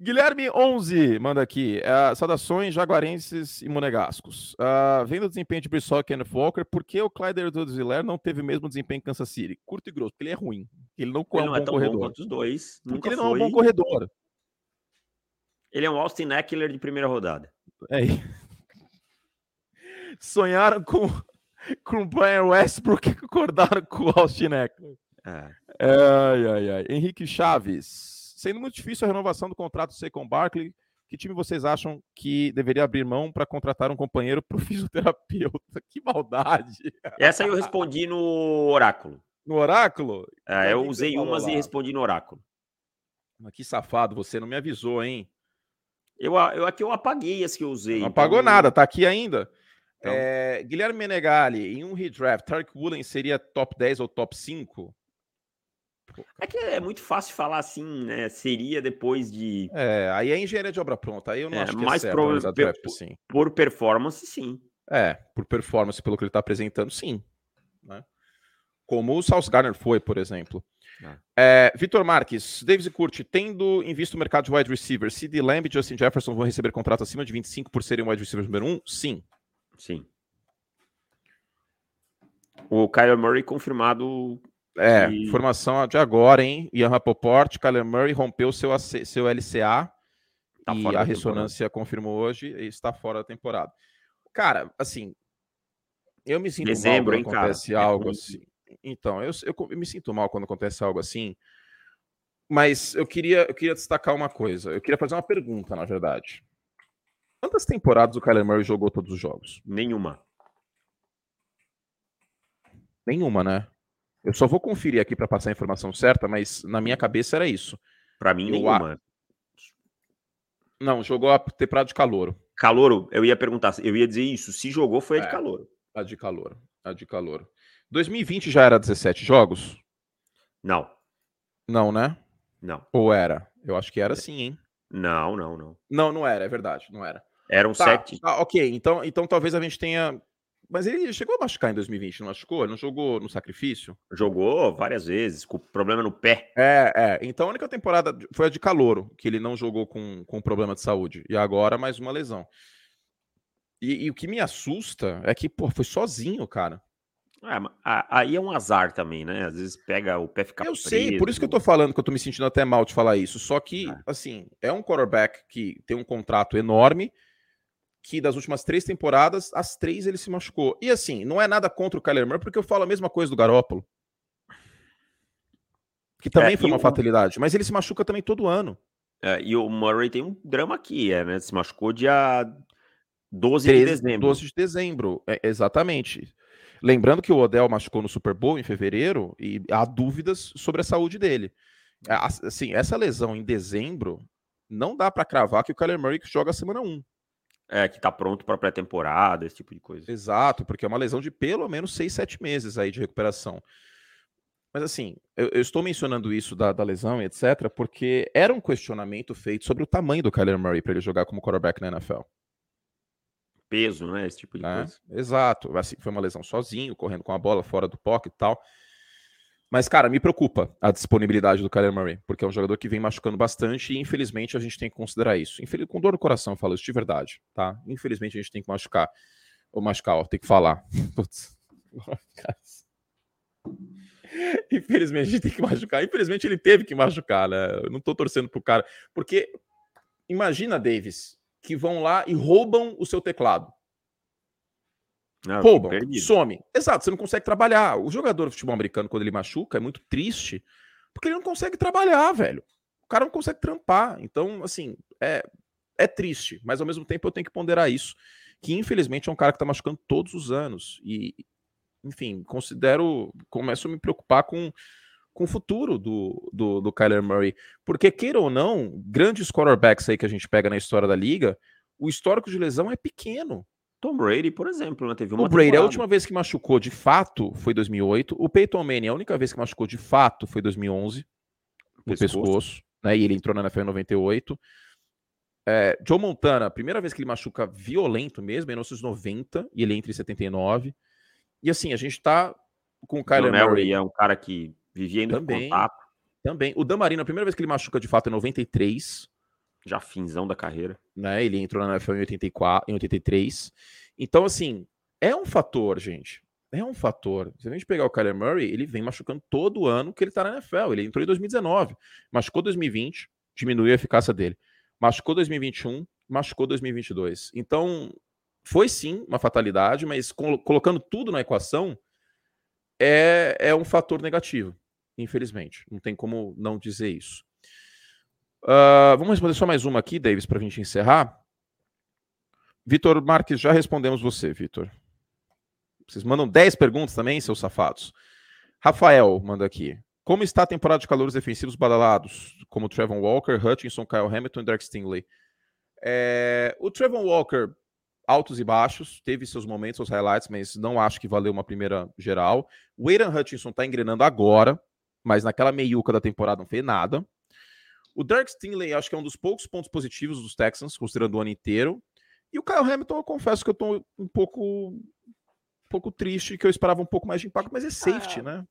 Guilherme 11 manda aqui. Uh, saudações jaguarenses e monegascos. Uh, vendo o desempenho de Brissol e Kenneth Walker, por que o Clyde Edwards-Helaire não teve o mesmo desempenho em Kansas City? Curto e grosso, porque ele é ruim. Ele não, ele é um não é bom corredor. Bom quanto os dois. Porque ele não é um bom corredor. Ele é um Austin Eckler de primeira rodada. É. Sonharam com, com o Brian Westbrook e acordaram com o Austin Eckler. É. Ai, ai, ai. Henrique Chaves sendo muito difícil a renovação do contrato C com Barkley, que time vocês acham que deveria abrir mão para contratar um companheiro para o fisioterapeuta? Que maldade! Essa eu respondi no oráculo. No oráculo? É, eu usei umas lá? e respondi no oráculo. Mas que safado, você não me avisou, hein? Eu, eu aqui eu apaguei as que eu usei. Não então... apagou nada, tá aqui ainda. Então... É, Guilherme Menegali, em um redraft, Tark Woolen seria top 10 ou top 5? É que é muito fácil falar assim, né? Seria depois de. É, aí é engenharia de obra pronta. Aí eu não é, acho que é mais é draft, sim. Por performance, sim. É, por performance, pelo que ele está apresentando, sim. Né? Como o South Garner foi, por exemplo. É. É, Vitor Marques, Davis Curti, tendo em vista o mercado de wide receiver, CD Lamb e Justin Jefferson vão receber contrato acima de 25 por serem wide receivers número 1? Sim. Sim. O Kyle Murray confirmado é, e... informação de agora, hein? Ian Rapoport, Kyler Murray rompeu seu, AC, seu LCA tá e a ressonância temporada. confirmou hoje e está fora da temporada. Cara, assim, eu me sinto Dezembro, mal quando hein, acontece cara? É algo é assim. Então, eu, eu, eu, me sinto mal quando acontece algo assim, mas eu queria, eu queria destacar uma coisa. Eu queria fazer uma pergunta, na verdade. Quantas temporadas o Kyler Murray jogou todos os jogos? Nenhuma. Nenhuma, né? Eu só vou conferir aqui para passar a informação certa, mas na minha cabeça era isso. Para mim, eu nenhuma. A... Não, jogou a temporada de calor. Calouro, eu ia perguntar, eu ia dizer isso. Se jogou, foi a de é, calor. A de calor. A de calor. 2020 já era 17 jogos? Não. Não, né? Não. Ou era? Eu acho que era sim, hein? Não, não, não. Não, não era, é verdade, não era. Eram tá, sete. Tá, ok, então, então talvez a gente tenha mas ele chegou a machucar em 2020, não machucou? Ele não jogou no sacrifício? Jogou várias vezes, com problema no pé. É, é. Então a única temporada foi a de calouro, que ele não jogou com, com problema de saúde. E agora mais uma lesão. E, e o que me assusta é que, pô, foi sozinho, cara. É, aí é um azar também, né? Às vezes pega o pé fica Eu preso. sei, por isso que eu tô falando que eu tô me sentindo até mal de falar isso. Só que, é. assim, é um quarterback que tem um contrato enorme que das últimas três temporadas, as três ele se machucou. E assim, não é nada contra o Kyler Murray, porque eu falo a mesma coisa do Garópolo. Que também é, foi uma o... fatalidade, mas ele se machuca também todo ano. É, e o Murray tem um drama aqui, é, né? Se machucou dia 12 13, de dezembro. 12 de dezembro, é, exatamente. Lembrando que o Odell machucou no Super Bowl em fevereiro e há dúvidas sobre a saúde dele. É, assim, essa lesão em dezembro não dá para cravar que o Kyler Murray joga semana 1. É, que tá pronto para pré-temporada, esse tipo de coisa. Exato, porque é uma lesão de pelo menos 6, 7 meses aí de recuperação. Mas assim, eu, eu estou mencionando isso da, da, lesão e etc, porque era um questionamento feito sobre o tamanho do Kyler Murray para ele jogar como quarterback na NFL. peso, né? Esse tipo de né? coisa. Exato. Assim, foi uma lesão sozinho, correndo com a bola fora do pocket e tal. Mas, cara, me preocupa a disponibilidade do Kyler Murray, porque é um jogador que vem machucando bastante e, infelizmente, a gente tem que considerar isso. Infeliz... Com dor no coração, eu falo isso de verdade, tá? Infelizmente, a gente tem que machucar. Ou machucar, ó, tem que falar. Putz. Infelizmente, a gente tem que machucar. Infelizmente, ele teve que machucar, né? Eu não tô torcendo pro cara. Porque, imagina, Davis, que vão lá e roubam o seu teclado. Roubam, some. Exato, você não consegue trabalhar. O jogador de futebol americano, quando ele machuca, é muito triste, porque ele não consegue trabalhar, velho. O cara não consegue trampar. Então, assim, é, é triste, mas ao mesmo tempo eu tenho que ponderar isso. Que infelizmente é um cara que tá machucando todos os anos. E, enfim, considero. Começo a me preocupar com, com o futuro do, do, do Kyler Murray. Porque, queira ou não, grandes quarterbacks aí que a gente pega na história da liga, o histórico de lesão é pequeno. Tom Brady, por exemplo, né? Teve uma o Brady, temporada. a última vez que machucou de fato foi 2008. O Peyton Manning, a única vez que machucou de fato foi 2011, no pescoço, pescoço né? E ele entrou na NFL em 98. É, Joe Montana, a primeira vez que ele machuca violento mesmo, é em 1990, e ele entra em 79. E assim, a gente tá com o Kyler Murray. Murray é um cara que vivia indo também, contato. Também. O Dan Marino, a primeira vez que ele machuca de fato é em 93 já finzão da carreira. Né? Ele entrou na NFL em, 84, em 83. Então, assim, é um fator, gente. É um fator. Se a gente pegar o Kyler Murray, ele vem machucando todo ano que ele tá na NFL. Ele entrou em 2019, machucou 2020, diminuiu a eficácia dele. Machucou 2021, machucou 2022. Então, foi sim uma fatalidade, mas colocando tudo na equação, é, é um fator negativo, infelizmente. Não tem como não dizer isso. Uh, vamos responder só mais uma aqui, Davis, para a gente encerrar. Vitor Marques, já respondemos você, Vitor. Vocês mandam 10 perguntas também, seus safados. Rafael manda aqui. Como está a temporada de calores defensivos badalados, como Trevon Walker, Hutchinson, Kyle Hamilton e Derek Stingley? É, o Trevon Walker, altos e baixos, teve seus momentos, seus highlights, mas não acho que valeu uma primeira geral. O Aidan Hutchinson está engrenando agora, mas naquela meiuca da temporada não fez nada. O Derek Stingley acho que é um dos poucos pontos positivos dos Texans, considerando o ano inteiro. E o Kyle Hamilton, eu confesso que eu tô um pouco, um pouco triste, que eu esperava um pouco mais de impacto, mas é safety, ah, né?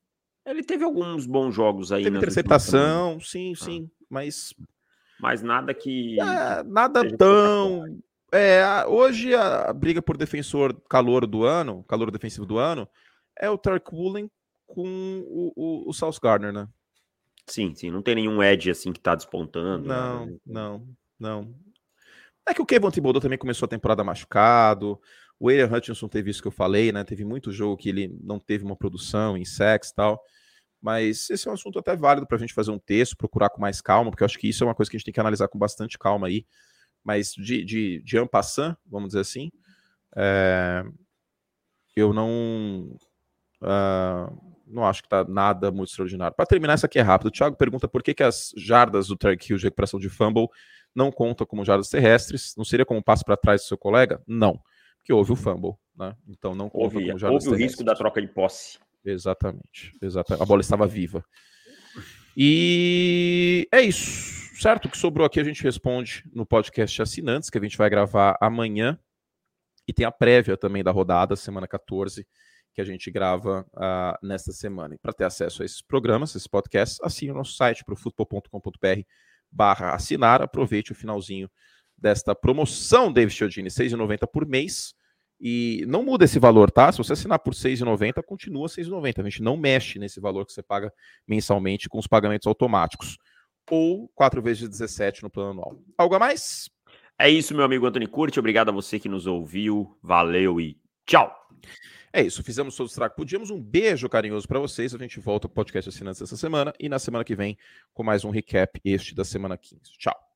Ele teve alguns bons jogos aí. Teve interceptação, sim, ah. sim, mas... Mas nada que... É, nada tão... É, hoje a briga por defensor calor do ano, calor defensivo do ano, é o Tark Woolen com o, o, o South Gardner, né? Sim, sim. Não tem nenhum Edge assim que tá despontando. Não, né? não, não. É que o Kevin Thibodeau também começou a temporada machucado. O William Hutchinson teve isso que eu falei, né? Teve muito jogo que ele não teve uma produção em sex e tal. Mas esse é um assunto até válido para a gente fazer um texto, procurar com mais calma, porque eu acho que isso é uma coisa que a gente tem que analisar com bastante calma aí. Mas de, de, de passant, vamos dizer assim, é... eu não. Uh não acho que tá nada muito extraordinário. Para terminar, essa aqui é rápido. O Thiago pergunta por que, que as jardas do Tark Hill de recuperação de fumble não contam como jardas terrestres. Não seria como um passo para trás do seu colega? Não, porque houve o fumble, né? Então não conta houve, como jardas houve terrestres. Houve o risco da troca de posse. Exatamente, exatamente. A bola estava viva. E é isso, certo? O que sobrou aqui a gente responde no podcast Assinantes, que a gente vai gravar amanhã. E tem a prévia também da rodada, semana 14 que a gente grava uh, nesta semana. E para ter acesso a esses programas, esses podcasts, assine o nosso site para futebol.com.br barra assinar. Aproveite o finalzinho desta promoção, David Chiodini, R$ 6,90 por mês. E não muda esse valor, tá? Se você assinar por R$ 6,90, continua R$ 6,90. A gente não mexe nesse valor que você paga mensalmente com os pagamentos automáticos. Ou 4 vezes 17 no plano anual. Algo a mais? É isso, meu amigo Antônio Curti. Obrigado a você que nos ouviu. Valeu e tchau! É isso, fizemos todos os tracos. Podíamos um beijo carinhoso para vocês. A gente volta com o podcast assinantes essa semana e na semana que vem com mais um recap, este da semana 15. Tchau.